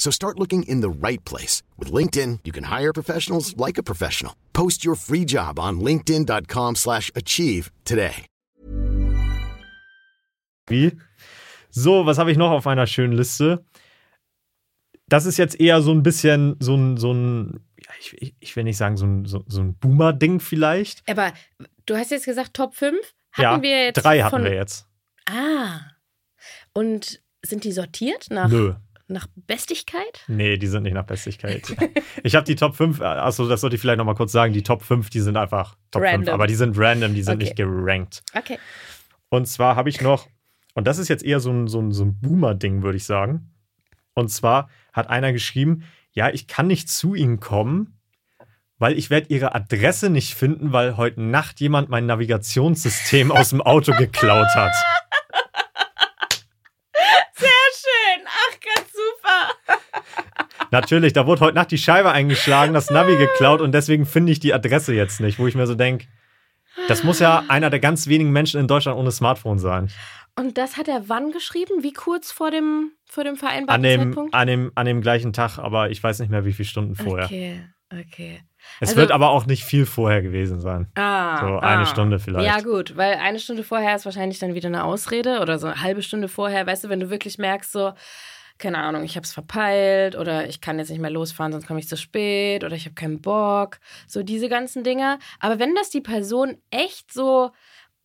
Speaker 7: So start looking in the right place. With LinkedIn, you can hire professionals like a professional. Post your free job on linkedin.com/achieve slash achieve today.
Speaker 1: So, was habe ich noch auf meiner schönen Liste? Das ist jetzt eher so ein bisschen so ein, so ein ja, ich, ich, ich will nicht sagen, so ein, so, so ein Boomer-Ding vielleicht.
Speaker 5: Aber du hast jetzt gesagt Top 5? Hatten
Speaker 1: ja,
Speaker 5: wir jetzt
Speaker 1: drei hatten
Speaker 5: von,
Speaker 1: wir jetzt.
Speaker 5: Ah. Und sind die sortiert nach,
Speaker 1: Nö.
Speaker 5: Nach Bestigkeit?
Speaker 1: Nee, die sind nicht nach Bestigkeit. ich habe die Top 5, achso, das sollte ich vielleicht nochmal kurz sagen, die Top 5, die sind einfach Top 5,
Speaker 5: Random.
Speaker 1: aber die sind random, die sind
Speaker 5: Okay.
Speaker 1: nicht gerankt.
Speaker 5: Okay.
Speaker 1: Und zwar habe ich noch, und das ist jetzt eher so ein, so ein, so ein Boomer-Ding, würde ich sagen. Und zwar hat einer geschrieben, ja, ich kann nicht zu Ihnen kommen, weil ich werde Ihre Adresse nicht finden, weil heute Nacht jemand mein Navigationssystem aus dem Auto geklaut hat.
Speaker 5: Sehr schön. Ach, ganz super.
Speaker 1: Natürlich, da wurde heute Nacht die Scheibe eingeschlagen, das Navi geklaut und deswegen finde ich die Adresse jetzt nicht, wo ich mir so denke, das muss ja einer der ganz wenigen Menschen in Deutschland ohne Smartphone sein.
Speaker 5: Und das hat er wann geschrieben? Wie kurz vor dem, vor dem
Speaker 1: An
Speaker 5: vereinbarten
Speaker 1: dem,
Speaker 5: Zeitpunkt?
Speaker 1: an, dem, an dem gleichen Tag, aber ich weiß nicht mehr, wie viele Stunden vorher.
Speaker 5: Okay, okay.
Speaker 1: Es
Speaker 5: Also-
Speaker 1: wird aber auch nicht viel vorher gewesen sein.
Speaker 5: Ah,
Speaker 1: So eine
Speaker 5: ah.
Speaker 1: Stunde vielleicht.
Speaker 5: Ja, gut, weil eine Stunde vorher ist wahrscheinlich dann wieder eine Ausrede oder so eine halbe Stunde vorher, weißt du, wenn du wirklich merkst, so, keine Ahnung, ich habe es verpeilt oder ich kann jetzt nicht mehr losfahren, sonst komme ich zu spät oder ich habe keinen Bock. So diese ganzen Dinge. Aber wenn das die Person echt so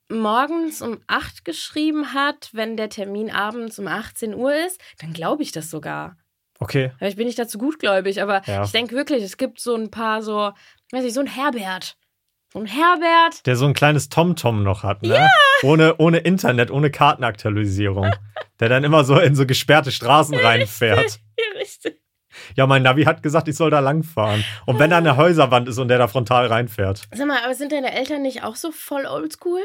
Speaker 5: morgens um 8 geschrieben hat, wenn der Termin abends um 18 Uhr ist, dann glaube ich das sogar.
Speaker 1: Okay.
Speaker 5: Vielleicht bin ich dazu gutgläubig, aber
Speaker 1: Ja.
Speaker 5: ich denke wirklich, es gibt so ein paar so, weiß ich, so ein Herbert. So ein Herbert.
Speaker 1: Der so ein kleines TomTom noch hat, ne? Ohne, ohne Internet, ohne Kartenaktualisierung. der dann immer so in so gesperrte Straßen reinfährt.
Speaker 5: Ja, richtig.
Speaker 1: Ja, mein Navi hat gesagt, ich soll da langfahren. Und wenn da eine Häuserwand ist und der da frontal reinfährt.
Speaker 5: Sag mal, aber sind deine Eltern nicht auch so voll oldschool?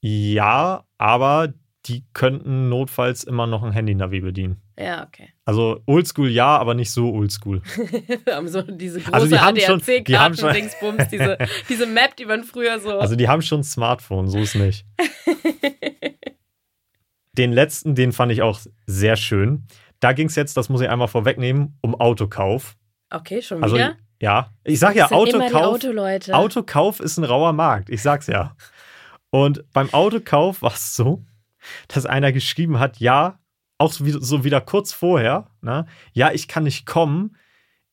Speaker 1: Ja, aber die könnten notfalls immer noch ein Handy-Navi bedienen.
Speaker 5: Ja, okay.
Speaker 1: Also oldschool ja, aber nicht so oldschool.
Speaker 5: Haben so diese große
Speaker 1: Also die haben schon- die haben schon-
Speaker 5: ADAC-Karten-Dingsbums, diese, diese Map, die man früher so.
Speaker 1: Also die haben schon ein Smartphone, so ist nicht. Den letzten, den fand ich auch sehr schön. Da ging es jetzt, das muss ich einmal vorwegnehmen, um Autokauf.
Speaker 5: okay, schon
Speaker 1: Also
Speaker 5: wieder.
Speaker 1: ja, ich sag ja, Autokauf.
Speaker 5: Autoleute.
Speaker 1: Autokauf ist ein rauer Markt, ich sag's ja. Und beim Autokauf war es so, dass einer geschrieben hat, ja, auch so wieder, so wieder kurz vorher, ne, ja, ich kann nicht kommen.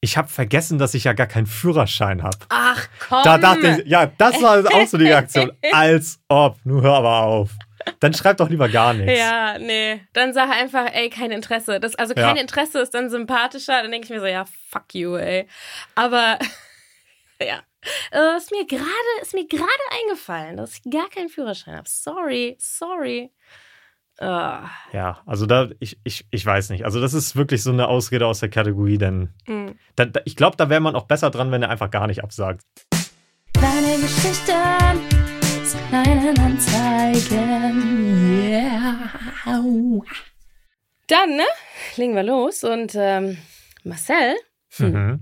Speaker 1: Ich habe vergessen, dass ich ja gar keinen Führerschein habe.
Speaker 5: Ach komm.
Speaker 1: Da dachte ich, ja, das war auch so die Reaktion. Als ob, nur hör aber auf. Dann schreib doch lieber gar nichts.
Speaker 5: Ja, nee. Dann sag einfach, ey, kein Interesse. Das, also
Speaker 1: Ja.
Speaker 5: kein Interesse ist dann sympathischer. Dann denke ich mir so, ja, fuck you, ey. Aber ja. Äh, ist mir gerade, ist mir gerade eingefallen, dass ich gar keinen Führerschein habe. Sorry, sorry. Ah,
Speaker 1: Ja, also da, ich, ich, ich weiß nicht. Also das ist wirklich so eine Ausrede aus der Kategorie, denn
Speaker 5: mm.
Speaker 1: da, da, ich glaube, da wäre man auch besser dran, wenn er einfach gar nicht absagt.
Speaker 2: Kleine Geschichten zu kleinen Anzeigen. Yeah.
Speaker 5: Dann, ne? Legen wir los. Und ähm, Marcel, hm,
Speaker 1: Mhm.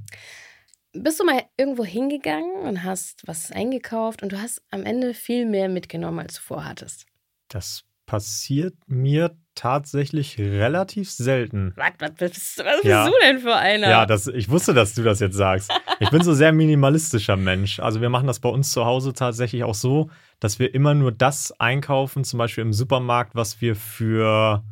Speaker 5: bist du mal irgendwo hingegangen und hast was eingekauft und du hast am Ende viel mehr mitgenommen, als du vorhattest?
Speaker 1: Das passiert mir tatsächlich relativ selten.
Speaker 5: Was, was, bist, was bist
Speaker 1: Ja.
Speaker 5: du denn für einer?
Speaker 1: Ja, das, ich wusste, dass du das jetzt sagst. Ich bin so sehr minimalistischer Mensch. Also wir machen das bei uns zu Hause tatsächlich auch so, dass wir immer nur das einkaufen, zum Beispiel im Supermarkt, was wir für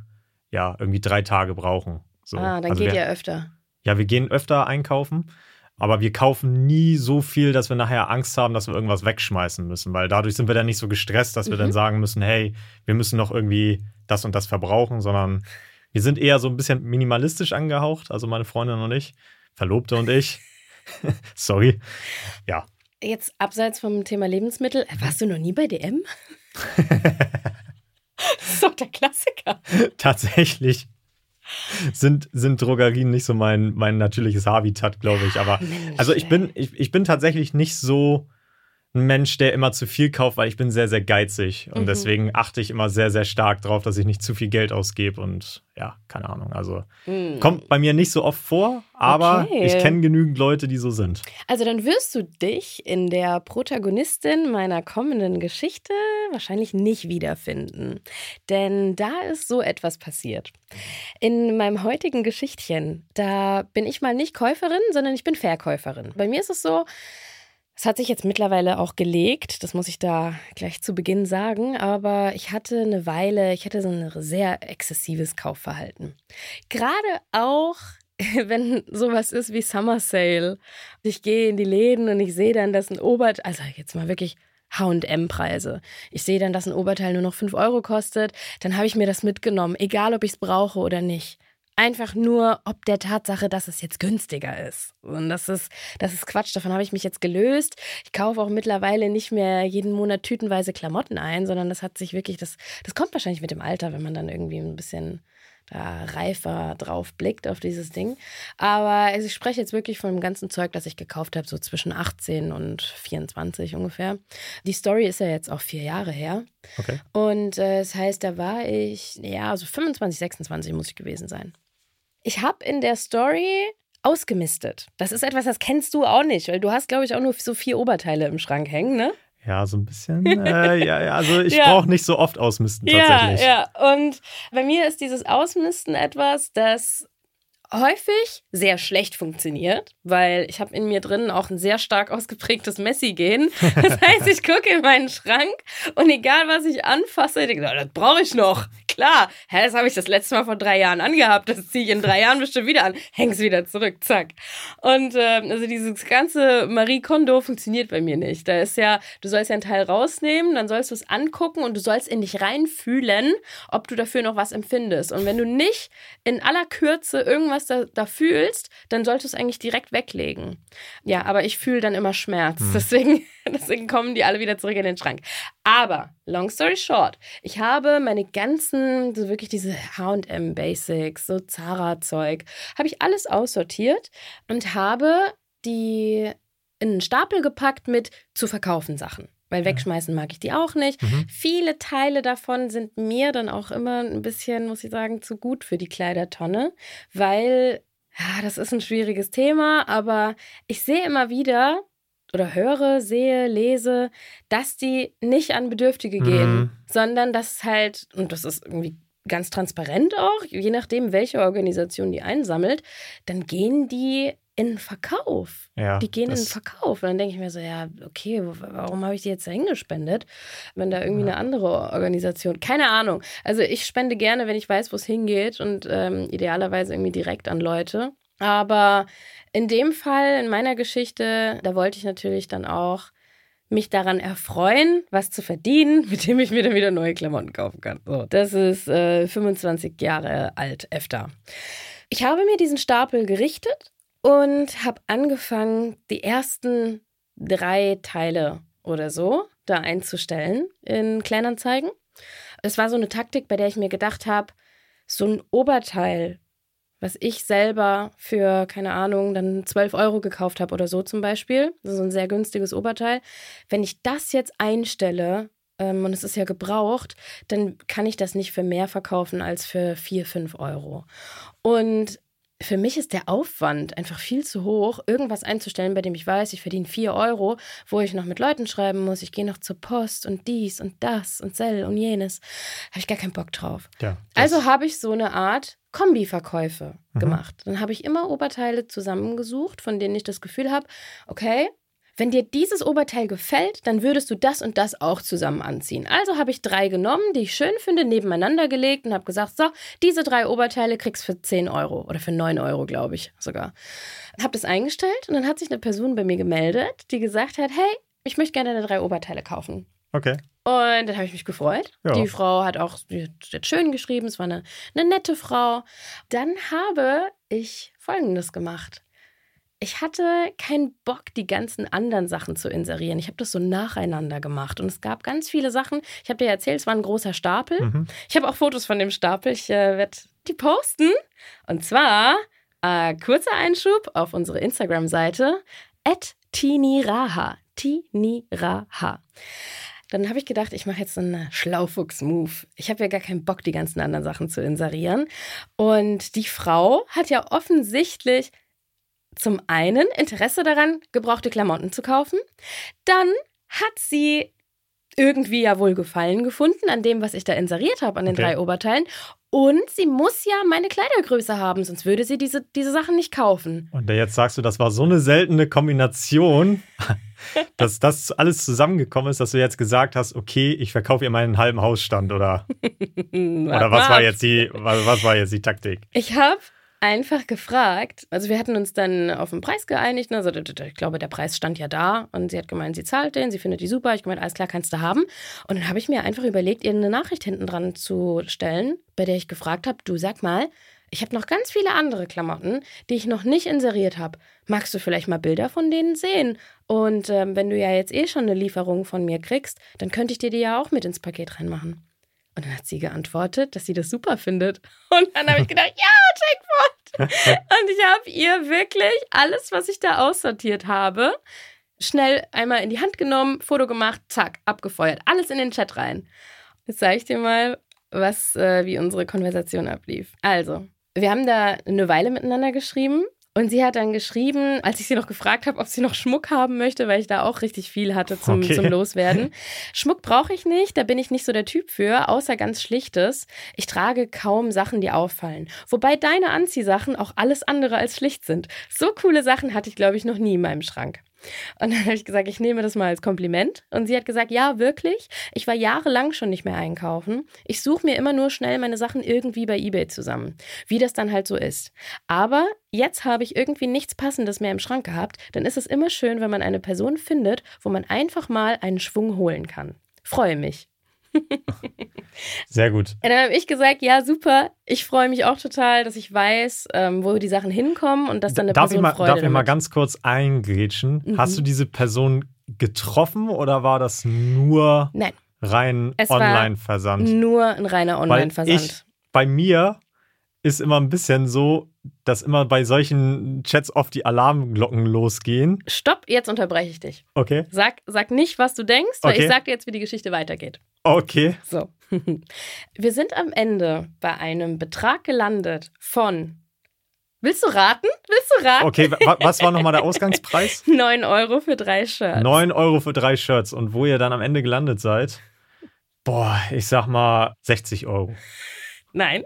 Speaker 1: ja irgendwie drei Tage brauchen. So.
Speaker 5: ah, dann
Speaker 1: also
Speaker 5: geht
Speaker 1: wir,
Speaker 5: ihr öfter.
Speaker 1: Ja, wir gehen öfter einkaufen, aber wir kaufen nie so viel, dass wir nachher Angst haben, dass wir irgendwas wegschmeißen müssen, weil dadurch sind wir dann nicht so gestresst, dass wir
Speaker 5: Mhm.
Speaker 1: dann sagen müssen, hey, wir müssen noch irgendwie das und das verbrauchen, sondern wir sind eher so ein bisschen minimalistisch angehaucht, also meine Freundin und ich, Verlobte und ich. Sorry. Ja,
Speaker 5: Jetzt abseits vom Thema Lebensmittel, äh, warst du noch nie bei DM? das ist doch der Klassiker.
Speaker 1: tatsächlich sind, sind Drogerien nicht so mein, mein natürliches Habitat, glaube ich. Aber also ich bin, ich, ich bin tatsächlich nicht so ein Mensch, der immer zu viel kauft, weil ich bin sehr, sehr geizig. Und
Speaker 5: Mhm.
Speaker 1: deswegen achte ich immer sehr, sehr stark darauf, dass ich nicht zu viel Geld ausgebe. Und ja, keine Ahnung. Also
Speaker 5: Hm.
Speaker 1: kommt bei mir nicht so oft vor, aber
Speaker 5: Okay.
Speaker 1: ich kenne genügend Leute, die so sind.
Speaker 5: Also dann wirst du dich in der Protagonistin meiner kommenden Geschichte wahrscheinlich nicht wiederfinden. Denn da ist so etwas passiert. In meinem heutigen Geschichtchen, da bin ich mal nicht Käuferin, sondern ich bin Verkäuferin. Bei mir ist es so, es hat sich jetzt mittlerweile auch gelegt, das muss ich da gleich zu Beginn sagen, aber ich hatte eine Weile, ich hatte so ein sehr exzessives Kaufverhalten. Gerade auch, wenn sowas ist wie Summer Sale. Ich gehe in die Läden und ich sehe dann, dass ein Oberteil, also jetzt mal wirklich H&M-Preise. Ich sehe dann, dass ein Oberteil nur noch 5 Euro kostet, dann habe ich mir das mitgenommen, egal ob ich es brauche oder nicht. Einfach nur ob der Tatsache, dass es jetzt günstiger ist. Und das ist, das ist Quatsch. Davon habe ich mich jetzt gelöst. Ich kaufe auch mittlerweile nicht mehr jeden Monat tütenweise Klamotten ein, sondern das hat sich wirklich, das, das kommt wahrscheinlich mit dem Alter, wenn man dann irgendwie ein bisschen da reifer drauf blickt auf dieses Ding. Aber also ich spreche jetzt wirklich von dem ganzen Zeug, das ich gekauft habe, so zwischen 18 und 24 ungefähr. Die Story ist ja jetzt auch vier Jahre her.
Speaker 1: Okay.
Speaker 5: Und äh, das heißt, da war ich, ja, so 25, 26 muss ich gewesen sein. Ich habe in der Story ausgemistet. Das ist etwas, das kennst du auch nicht, weil du hast, glaube ich, auch nur so vier Oberteile im Schrank hängen, ne?
Speaker 1: Ja, so ein bisschen. Äh, ja, ja, also ich
Speaker 5: Ja.
Speaker 1: brauche nicht so oft ausmisten tatsächlich.
Speaker 5: Ja, ja. Und bei mir ist dieses Ausmisten etwas, das häufig sehr schlecht funktioniert, weil ich habe in mir drin auch ein sehr stark ausgeprägtes Messi-Gen. Das heißt, ich gucke in meinen Schrank und egal, was ich anfasse, ich denke, "Oh, das brauche ich noch. Klar. Hä, das habe ich das letzte Mal vor drei Jahren angehabt. Das ziehe ich in drei Jahren bestimmt wieder an. Häng's wieder zurück, zack. Und ähm, also dieses ganze Marie Kondo funktioniert bei mir nicht. Da ist ja, du sollst ja einen Teil rausnehmen, dann sollst du es angucken und du sollst in dich reinfühlen, ob du dafür noch was empfindest. Und wenn du nicht in aller Kürze irgendwas da, da fühlst, dann solltest du es eigentlich direkt weglegen. Ja, aber ich fühle dann immer Schmerz. Deswegen, deswegen kommen die alle wieder zurück in den Schrank. Aber, long story short, ich habe meine ganzen, so wirklich diese HM Basics, so Zara-Zeug, habe ich alles aussortiert und habe die in einen Stapel gepackt mit zu verkaufen Sachen. Weil wegschmeißen mag ich die auch nicht. Viele Teile davon sind mir dann auch immer ein bisschen, muss ich sagen, zu gut für die Kleidertonne, weil ja, das ist ein schwieriges Thema, aber ich sehe immer wieder oder höre, sehe, lese, dass die nicht an Bedürftige gehen,
Speaker 1: Mhm.
Speaker 5: sondern dass halt, und das ist irgendwie ganz transparent auch, je nachdem, welche Organisation die einsammelt, dann gehen die in den Verkauf.
Speaker 1: Ja,
Speaker 5: die gehen in den Verkauf. Und dann denke ich mir so, ja, okay, warum habe ich die jetzt da hingespendet, wenn da irgendwie eine andere Organisation, keine Ahnung. Also ich spende gerne, wenn ich weiß, wo es hingeht und ähm, idealerweise irgendwie direkt an Leute. Aber in dem Fall, in meiner Geschichte, da wollte ich natürlich dann auch mich daran erfreuen, was zu verdienen, mit dem ich mir dann wieder neue Klamotten kaufen kann. So, das ist äh, 25 Jahre alt, öfter. Ich habe mir diesen Stapel gerichtet und habe angefangen, die ersten drei Teile oder so da einzustellen in Kleinanzeigen. Es war so eine Taktik, bei der ich mir gedacht habe, so ein Oberteil, was ich selber für, keine Ahnung, dann 12 Euro gekauft habe oder so zum Beispiel, so ein sehr günstiges Oberteil, wenn ich das jetzt einstelle, ähm, und es ist ja gebraucht, dann kann ich das nicht für mehr verkaufen als für 4, 5 Euro. Und für mich ist der Aufwand einfach viel zu hoch, irgendwas einzustellen, bei dem ich weiß, ich verdiene 4 Euro, wo ich noch mit Leuten schreiben muss, ich gehe noch zur Post und dies und das und Sell und jenes. Habe ich gar keinen Bock drauf.
Speaker 1: Ja,
Speaker 5: Also habe ich so eine Art Kombi-Verkäufe
Speaker 1: Mhm.
Speaker 5: gemacht. Dann habe ich immer Oberteile zusammengesucht, von denen ich das Gefühl habe, okay, wenn dir dieses Oberteil gefällt, dann würdest du das und das auch zusammen anziehen. Also habe ich drei genommen, die ich schön finde, nebeneinander gelegt und habe gesagt, so, diese drei Oberteile kriegst du für 10 Euro oder für 9 Euro, glaube ich sogar. Habe das eingestellt und dann hat sich eine Person bei mir gemeldet, die gesagt hat, hey, ich möchte gerne deine drei Oberteile kaufen.
Speaker 1: Okay.
Speaker 5: Und dann habe ich mich gefreut.
Speaker 1: Ja.
Speaker 5: Die Frau hat auch die hat schön geschrieben, es war eine, eine nette Frau. Dann habe ich Folgendes gemacht. Ich hatte keinen Bock, die ganzen anderen Sachen zu inserieren. Ich habe das so nacheinander gemacht. Und es gab ganz viele Sachen. Ich habe dir erzählt, es war ein großer Stapel.
Speaker 1: Mhm.
Speaker 5: Ich habe auch Fotos von dem Stapel. Ich äh, werde die posten. Und zwar, äh, kurzer Einschub auf unsere Instagram-Seite, at tiniraha. Tiniraha. Dann habe ich gedacht, ich mache jetzt so einen Schlaufuchs-Move. Ich habe ja gar keinen Bock, die ganzen anderen Sachen zu inserieren. Und die Frau hat ja offensichtlich zum einen Interesse daran, gebrauchte Klamotten zu kaufen. Dann hat sie irgendwie ja wohl Gefallen gefunden an dem, was ich da inseriert habe, an den
Speaker 1: Okay.
Speaker 5: drei Oberteilen. Und sie muss ja meine Kleidergröße haben, sonst würde sie diese, diese Sachen nicht kaufen.
Speaker 1: Und jetzt sagst du, das war so eine seltene Kombination, dass das alles zusammengekommen ist, dass du jetzt gesagt hast, okay, ich verkaufe ihr meinen halben Hausstand oder, oder was war jetzt die, was, was war jetzt die Taktik?
Speaker 5: Ich habe einfach gefragt, also wir hatten uns dann auf den Preis geeinigt, also ich glaube, der Preis stand ja da und sie hat gemeint, sie zahlt den, sie findet die super, ich gemeint, alles klar, kannst du haben. Und dann habe ich mir einfach überlegt, ihr eine Nachricht hinten dran zu stellen, bei der ich gefragt habe, du sag mal, ich habe noch ganz viele andere Klamotten, die ich noch nicht inseriert habe. Magst du vielleicht mal Bilder von denen sehen? Und ähm, wenn du ja jetzt eh schon eine Lieferung von mir kriegst, dann könnte ich dir die ja auch mit ins Paket reinmachen. Und dann hat sie geantwortet, dass sie das super findet. Und dann habe ich gedacht, ja, Jackpot! Und ich habe ihr wirklich alles, was ich da aussortiert habe, schnell einmal in die Hand genommen, Foto gemacht, zack, abgefeuert. Alles in den Chat rein. Jetzt zeige ich dir mal, was, äh, wie unsere Konversation ablief. Also, wir haben da eine Weile miteinander geschrieben. Und sie hat dann geschrieben, als ich sie noch gefragt habe, ob sie noch Schmuck haben möchte, weil ich da auch richtig viel hatte zum,
Speaker 1: Okay.
Speaker 5: zum Loswerden. Schmuck brauche ich nicht, da bin ich nicht so der Typ für, außer ganz Schlichtes. Ich trage kaum Sachen, die auffallen. Wobei deine Anziehsachen auch alles andere als schlicht sind. So coole Sachen hatte ich, glaube ich, noch nie in meinem Schrank. Und dann habe ich gesagt, ich nehme das mal als Kompliment. Und sie hat gesagt, ja, wirklich. Ich war jahrelang schon nicht mehr einkaufen. Ich suche mir immer nur schnell meine Sachen irgendwie bei eBay zusammen. Wie das dann halt so ist. Aber jetzt habe ich irgendwie nichts Passendes mehr im Schrank gehabt. Dann ist es immer schön, wenn man eine Person findet, wo man einfach mal einen Schwung holen kann. Freue mich.
Speaker 1: Sehr gut.
Speaker 5: Und dann habe ich gesagt, ja, super. Ich freue mich auch total, dass ich weiß, ähm, wo die Sachen hinkommen und dass dann eine
Speaker 1: darf
Speaker 5: Person
Speaker 1: ich mal,
Speaker 5: Freude
Speaker 1: Darf ich mal
Speaker 5: damit.
Speaker 1: ganz kurz eingrätschen?
Speaker 5: Mhm.
Speaker 1: Hast du diese Person getroffen oder war das nur
Speaker 5: Nein,
Speaker 1: rein Online-Versand?
Speaker 5: nur ein reiner Online-Versand.
Speaker 1: bei mir ist immer ein bisschen so, dass immer bei solchen Chats oft die Alarmglocken losgehen.
Speaker 5: Stopp, jetzt unterbreche ich dich.
Speaker 1: Okay,
Speaker 5: Sag, sag nicht, was du denkst, weil
Speaker 1: Okay.
Speaker 5: ich sag dir jetzt, wie die Geschichte weitergeht.
Speaker 1: okay.
Speaker 5: So. Wir sind am Ende bei einem Betrag gelandet von. Willst du raten? Willst du raten?
Speaker 1: Okay, wa was war nochmal der Ausgangspreis?
Speaker 5: 9 Euro für drei Shirts.
Speaker 1: 9 Euro für drei Shirts. Und wo ihr dann am Ende gelandet seid? Boah, ich sag mal 60 Euro.
Speaker 5: Nein,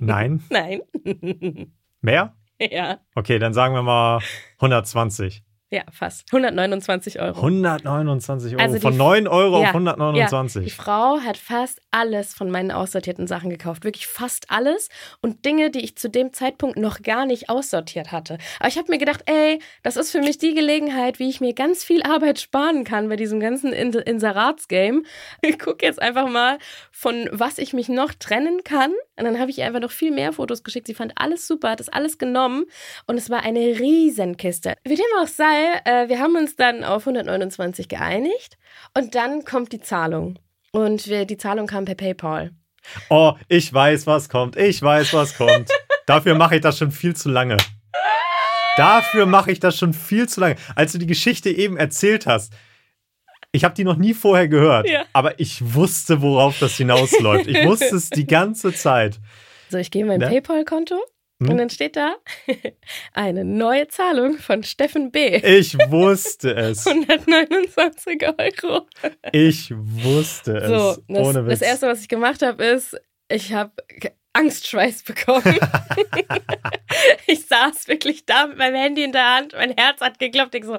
Speaker 1: Nein?
Speaker 5: nein.
Speaker 1: Mehr?
Speaker 5: ja,
Speaker 1: Okay, dann sagen wir mal 120.
Speaker 5: ja, fast. 129 Euro.
Speaker 1: 129 Euro.
Speaker 5: Also
Speaker 1: Von
Speaker 5: F-
Speaker 1: 9 Euro auf
Speaker 5: Ja,
Speaker 1: 129.
Speaker 5: Ja, die Frau hat fast alles von meinen aussortierten Sachen gekauft. Wirklich fast alles. Und Dinge, die ich zu dem Zeitpunkt noch gar nicht aussortiert hatte. Aber ich habe mir gedacht, ey, das ist für mich die Gelegenheit, wie ich mir ganz viel Arbeit sparen kann bei diesem ganzen In Inseratsgame. Ich gucke jetzt einfach mal, von was ich mich noch trennen kann. Und dann habe ich ihr einfach noch viel mehr Fotos geschickt. Sie fand alles super, hat das alles genommen. Und es war eine Riesenkiste. Wie dem auch sei, äh, wir haben uns dann auf 129 geeinigt. Und dann kommt die Zahlung. Und wir, die Zahlung kam per PayPal.
Speaker 1: Oh, ich weiß, was kommt. Ich weiß, was kommt. Dafür mache ich das schon viel zu lange. Dafür mache ich das schon viel zu lange. Als du die Geschichte eben erzählt hast, ich habe die noch nie vorher gehört,
Speaker 5: Ja.
Speaker 1: aber ich wusste, worauf das hinausläuft. Ich wusste es die ganze Zeit.
Speaker 5: So, ich gehe in mein
Speaker 1: Ne?
Speaker 5: PayPal-Konto
Speaker 1: Hm?
Speaker 5: und dann steht da eine neue Zahlung von Steffen B.
Speaker 1: Ich wusste es.
Speaker 5: 129 Euro.
Speaker 1: Ich wusste es.
Speaker 5: So, das,
Speaker 1: Ohne Witz.
Speaker 5: das erste, was ich gemacht habe, ist, ich habe Angstschweiß bekommen. ich saß wirklich da mit meinem Handy in der Hand, mein Herz hat geklopft. Ich so,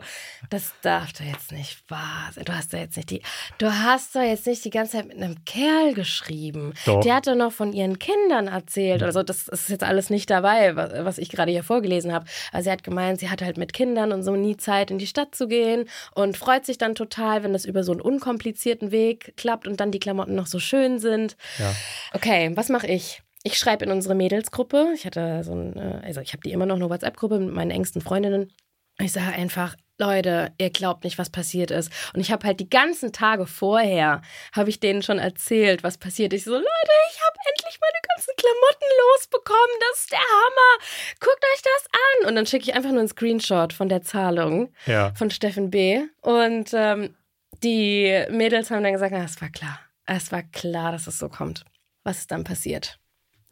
Speaker 5: das darf doch jetzt nicht wahr sein. Du hast doch jetzt nicht die, du hast doch jetzt nicht die ganze Zeit mit einem Kerl geschrieben.
Speaker 1: Doch.
Speaker 5: Der hat doch noch von ihren Kindern erzählt. Also das ist jetzt alles nicht dabei, was, was ich gerade hier vorgelesen habe. Also sie hat gemeint, sie hat halt mit Kindern und so nie Zeit in die Stadt zu gehen und freut sich dann total, wenn das über so einen unkomplizierten Weg klappt und dann die Klamotten noch so schön sind.
Speaker 1: Ja.
Speaker 5: Okay, was mache ich? Ich schreibe in unsere Mädelsgruppe. Ich hatte so ein, äh, also ich habe die immer noch eine WhatsApp-Gruppe mit meinen engsten Freundinnen. Ich sage einfach, Leute, ihr glaubt nicht, was passiert ist. Und ich habe halt die ganzen Tage vorher, habe ich denen schon erzählt, was passiert ist. Ich so, Leute, ich habe endlich meine ganzen Klamotten losbekommen. Das ist der Hammer. Guckt euch das an. Und dann schicke ich einfach nur einen Screenshot von der Zahlung
Speaker 1: Ja.
Speaker 5: von Steffen B. Und ähm, die Mädels haben dann gesagt, na, es war klar. Es war klar, dass es so kommt. Was ist dann passiert?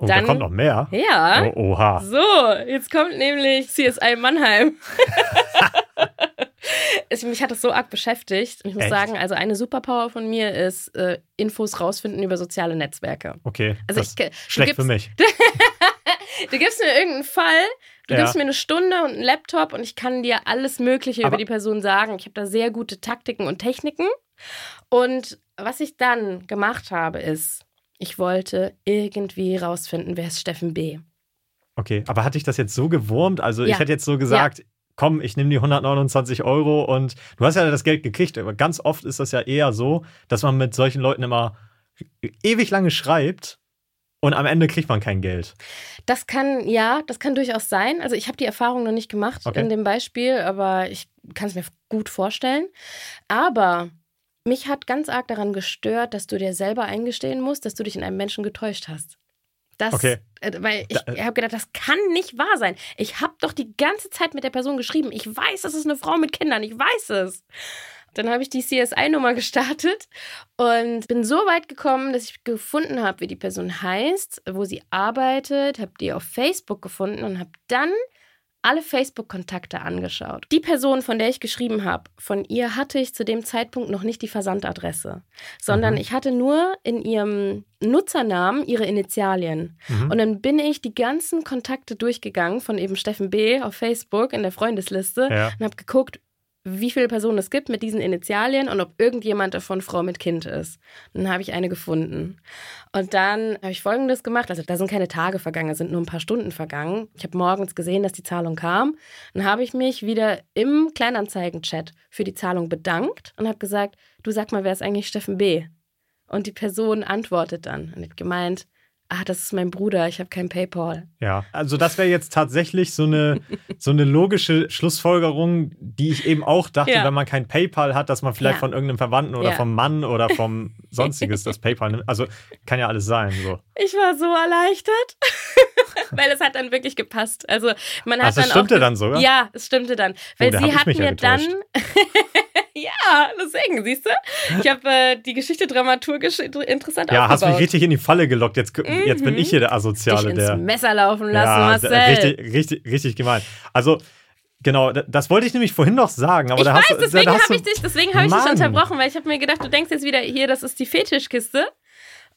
Speaker 1: Oh, da
Speaker 5: Dann-
Speaker 1: kommt noch mehr.
Speaker 5: Ja.
Speaker 1: Oh, oha.
Speaker 5: So, jetzt kommt nämlich CSI Mannheim. es, mich hat das so arg beschäftigt. Ich muss
Speaker 1: Echt?
Speaker 5: sagen, also eine Superpower von mir ist äh, Infos rausfinden über soziale Netzwerke.
Speaker 1: Okay.
Speaker 5: Also ich,
Speaker 1: schlecht für
Speaker 5: gibst-
Speaker 1: mich.
Speaker 5: Du gibst mir irgendeinen Fall, du
Speaker 1: Ja.
Speaker 5: gibst mir eine Stunde und einen Laptop und ich kann dir alles Mögliche
Speaker 1: Aber-
Speaker 5: über die Person sagen. Ich habe da sehr gute Taktiken und Techniken. Und was ich dann gemacht habe, ist, ich wollte irgendwie rausfinden, wer ist Steffen B.
Speaker 1: Okay, aber hatte ich das jetzt so gewurmt? Also ich
Speaker 5: Ja.
Speaker 1: hätte jetzt so gesagt, komm, ich nehme die 129 Euro und du hast ja das Geld gekriegt, aber ganz oft ist das ja eher so, dass man mit solchen Leuten immer ewig lange schreibt und am Ende kriegt man kein Geld.
Speaker 5: Das kann, ja, das kann durchaus sein. Also ich habe die Erfahrung noch nicht gemacht
Speaker 1: Okay.
Speaker 5: in dem Beispiel, aber ich kann es mir gut vorstellen. Aber mich hat ganz arg daran gestört, dass du dir selber eingestehen musst, dass du dich in einem Menschen getäuscht hast. Das,
Speaker 1: Okay.
Speaker 5: äh, weil ich
Speaker 1: Da-
Speaker 5: habe gedacht, das kann nicht wahr sein. Ich habe doch die ganze Zeit mit der Person geschrieben. Ich weiß, das ist eine Frau mit Kindern. Ich weiß es. Dann habe ich die CSI-Nummer gestartet und bin so weit gekommen, dass ich gefunden habe, wie die Person heißt, wo sie arbeitet, habe die auf Facebook gefunden und habe dann alle Facebook-Kontakte angeschaut. Die Person, von der ich geschrieben habe, von ihr hatte ich zu dem Zeitpunkt noch nicht die Versandadresse, sondern
Speaker 1: Mhm.
Speaker 5: ich hatte nur in ihrem Nutzernamen ihre Initialien.
Speaker 1: Mhm.
Speaker 5: Und dann bin ich die ganzen Kontakte durchgegangen von eben Steffen B. auf Facebook in der Freundesliste
Speaker 1: Ja.
Speaker 5: und habe geguckt, wie viele Personen es gibt mit diesen Initialien und ob irgendjemand davon Frau mit Kind ist. Und dann habe ich eine gefunden. Und dann habe ich Folgendes gemacht. Also da sind keine Tage vergangen, es sind nur ein paar Stunden vergangen. Ich habe morgens gesehen, dass die Zahlung kam. Dann habe ich mich wieder im Kleinanzeigen-Chat für die Zahlung bedankt und habe gesagt, du sag mal, wer ist eigentlich Steffen B? Und die Person antwortet dann und hat gemeint, ah, das ist mein Bruder, ich habe kein PayPal.
Speaker 1: Ja, also das wäre jetzt tatsächlich so eine, so eine logische Schlussfolgerung, die ich eben auch dachte,
Speaker 5: Ja.
Speaker 1: wenn man kein PayPal hat, dass man vielleicht
Speaker 5: Ja.
Speaker 1: von irgendeinem Verwandten oder
Speaker 5: Ja.
Speaker 1: vom Mann oder vom sonstiges das PayPal nimmt. Also kann ja alles sein. So.
Speaker 5: Ich war so erleichtert, weil es hat dann wirklich gepasst. Also man hat
Speaker 1: Ach, das
Speaker 5: dann
Speaker 1: stimmte
Speaker 5: auch,
Speaker 1: dann sogar?
Speaker 5: Ja, es stimmte dann, weil
Speaker 1: Oh, da
Speaker 5: sie hat
Speaker 1: mich ja
Speaker 5: mir dann ja, deswegen siehst du, ich habe äh, die Geschichte dramaturgisch inter- interessant
Speaker 1: Ja, hast mich
Speaker 5: aufgebaut.
Speaker 1: richtig in die Falle gelockt. Jetzt, jetzt bin
Speaker 5: Mhm.
Speaker 1: ich hier der
Speaker 5: Dich
Speaker 1: Asoziale,
Speaker 5: ins
Speaker 1: der.
Speaker 5: Messer laufen lassen,
Speaker 1: ja,
Speaker 5: Marcel.
Speaker 1: richtig, richtig, richtig gemein. Also, genau, da- das wollte ich nämlich vorhin noch sagen. Aber
Speaker 5: ich
Speaker 1: da
Speaker 5: weiß,
Speaker 1: hast, du-
Speaker 5: deswegen habe ich dich, deswegen habe ich dich unterbrochen, weil ich habe mir gedacht, du denkst jetzt wieder hier, das ist die Fetischkiste.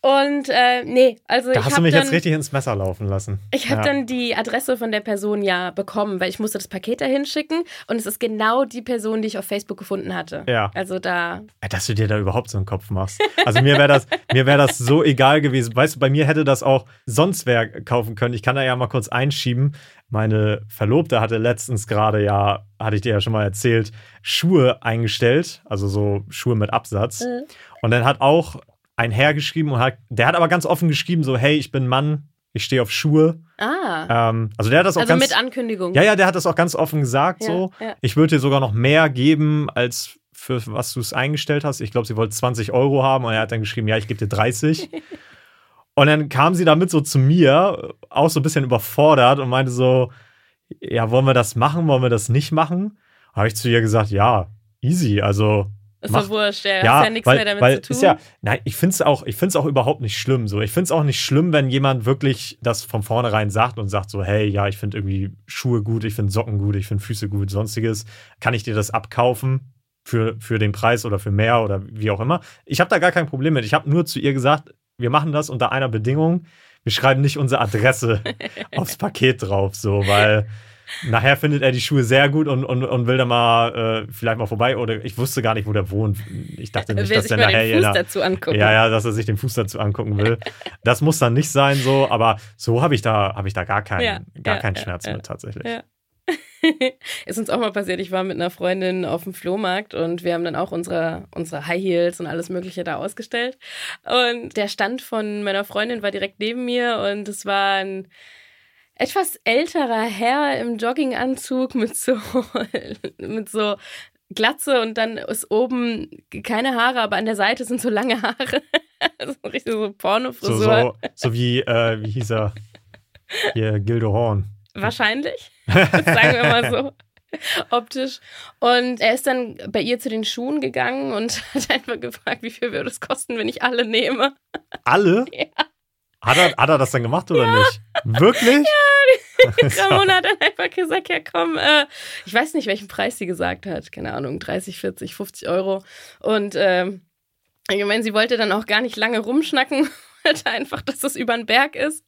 Speaker 5: Und äh, nee, also
Speaker 1: Da
Speaker 5: ich
Speaker 1: hast du mich
Speaker 5: dann,
Speaker 1: jetzt richtig ins Messer laufen lassen.
Speaker 5: ich habe
Speaker 1: ja.
Speaker 5: dann die Adresse von der Person ja bekommen, weil ich musste das Paket dahin schicken und es ist genau die Person, die ich auf Facebook gefunden hatte.
Speaker 1: Ja.
Speaker 5: Also da
Speaker 1: Dass du dir da überhaupt so einen Kopf machst. Also mir wäre das, mir wäre das so egal gewesen. Weißt du, bei mir hätte das auch sonst wer kaufen können. Ich kann da ja mal kurz einschieben. Meine Verlobte hatte letztens gerade ja, hatte ich dir ja schon mal erzählt, Schuhe eingestellt, also so Schuhe mit Absatz. Und dann hat auch ein Herr geschrieben und hat, der hat aber ganz offen geschrieben, so, hey, ich bin Mann, ich stehe auf Schuhe.
Speaker 5: Ah.
Speaker 1: Ähm, also der hat das auch
Speaker 5: also
Speaker 1: ganz.
Speaker 5: mit Ankündigung.
Speaker 1: Ja, ja, der hat das auch ganz offen gesagt.
Speaker 5: Ja,
Speaker 1: so.
Speaker 5: ja.
Speaker 1: Ich würde dir sogar noch mehr geben, als für was du es eingestellt hast. Ich glaube, sie wollte 20 Euro haben und er hat dann geschrieben, ja, ich gebe dir 30. und dann kam sie damit so zu mir, auch so ein bisschen überfordert und meinte so, ja, wollen wir das machen, wollen wir das nicht machen? Habe ich zu ihr gesagt, ja, easy, also
Speaker 5: Ist
Speaker 1: mach-
Speaker 5: doch wurscht, der
Speaker 1: ja,
Speaker 5: hat ja nichts
Speaker 1: weil,
Speaker 5: mehr damit
Speaker 1: weil
Speaker 5: zu tun.
Speaker 1: Ist ja, nein, ich finde es auch, ich find's auch überhaupt nicht schlimm. So. Ich finde es auch nicht schlimm, wenn jemand wirklich das von vornherein sagt und sagt so, hey, ja, ich finde irgendwie Schuhe gut, ich finde Socken gut, ich finde Füße gut, sonstiges. Kann ich dir das abkaufen für, für den Preis oder für mehr oder wie auch immer? Ich habe da gar kein Problem mit. Ich habe nur zu ihr gesagt, wir machen das unter einer Bedingung. Wir schreiben nicht unsere Adresse aufs Paket drauf, so, weil Nachher findet er die Schuhe sehr gut und, und, und will da mal äh, vielleicht mal vorbei. Oder ich wusste gar nicht, wo der wohnt. Ich dachte nicht,
Speaker 5: Will
Speaker 1: dass der
Speaker 5: mal
Speaker 1: nachher
Speaker 5: den Fuß
Speaker 1: nach-
Speaker 5: dazu angucken.
Speaker 1: Ja, ja, dass er sich den Fuß dazu angucken will. Das muss dann nicht sein so, aber so habe ich da habe ich da gar keinen
Speaker 5: Ja,
Speaker 1: gar
Speaker 5: ja,
Speaker 1: keinen
Speaker 5: ja,
Speaker 1: Schmerz mit tatsächlich.
Speaker 5: Ja. ist uns auch mal passiert. Ich war mit einer Freundin auf dem Flohmarkt und wir haben dann auch unsere, unsere High Heels und alles Mögliche da ausgestellt. Und der Stand von meiner Freundin war direkt neben mir und es war ein etwas älterer Herr im Jogginganzug mit so, mit so Glatze und dann ist oben keine Haare, aber an der Seite sind so lange Haare. so richtig so
Speaker 1: So,
Speaker 5: Pornofrisur.
Speaker 1: so, so wie, äh, wie hieß er? Hier, Gildo Horn.
Speaker 5: Wahrscheinlich. sagen wir mal so. Optisch. Und er ist dann bei ihr zu den Schuhen gegangen und hat einfach gefragt, wie viel würde es kosten, wenn ich alle nehme.
Speaker 1: Alle?
Speaker 5: Ja.
Speaker 1: Hat, er, hat er das dann gemacht oder nicht? Wirklich?
Speaker 5: Ramona hat dann einfach gesagt, ja komm, äh, ich weiß nicht, welchen Preis sie gesagt hat. Keine Ahnung, 30, 40, 50 Euro. Und ähm, ich meine, sie wollte dann auch gar nicht lange rumschnacken, wollte einfach, dass das über den Berg ist.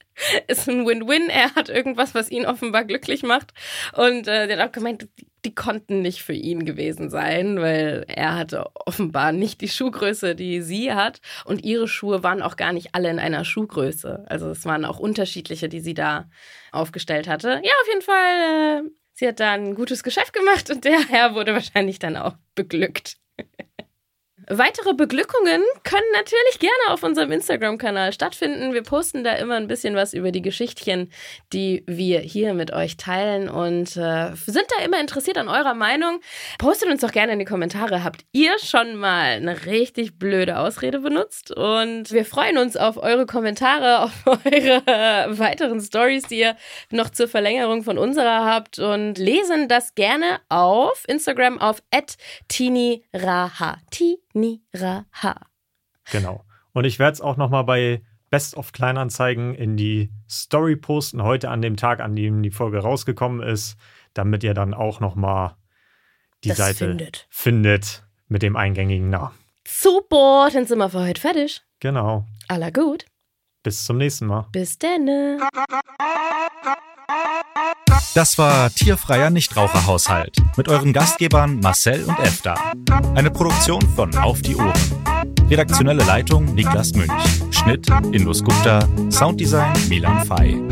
Speaker 5: Ist ein Win-Win. Er hat irgendwas, was ihn offenbar glücklich macht. Und äh, der hat auch gemeint, die, die konnten nicht für ihn gewesen sein, weil er hatte offenbar nicht die Schuhgröße, die sie hat. Und ihre Schuhe waren auch gar nicht alle in einer Schuhgröße. Also es waren auch unterschiedliche, die sie da aufgestellt hatte. Ja, auf jeden Fall. Äh, sie hat da ein gutes Geschäft gemacht und der Herr wurde wahrscheinlich dann auch beglückt. Weitere Beglückungen können natürlich gerne auf unserem Instagram-Kanal stattfinden. Wir posten da immer ein bisschen was über die Geschichtchen, die wir hier mit euch teilen und äh, sind da immer interessiert an eurer Meinung. Postet uns doch gerne in die Kommentare. Habt ihr schon mal eine richtig blöde Ausrede benutzt? Und wir freuen uns auf eure Kommentare, auf eure weiteren Stories, die ihr noch zur Verlängerung von unserer habt und lesen das gerne auf Instagram auf @tiniraha. Tiniraha.
Speaker 1: Genau. Und ich werde es auch nochmal bei Best of Kleinanzeigen in die Story posten, heute an dem Tag, an dem die Folge rausgekommen ist, damit ihr dann auch nochmal die
Speaker 5: Das
Speaker 1: Seite
Speaker 5: findet.
Speaker 1: findet mit dem eingängigen Namen.
Speaker 5: Super, dann sind wir für heute fertig.
Speaker 1: Genau.
Speaker 5: Aller gut.
Speaker 1: Bis zum nächsten Mal.
Speaker 5: Bis dann.
Speaker 3: Das war Tierfreier Nichtraucherhaushalt mit euren Gastgebern Marcel und Efta. Eine Produktion von Auf die Ohren. Redaktionelle Leitung Niklas Münch. Schnitt Indus Gupta. Sounddesign Milan Fay.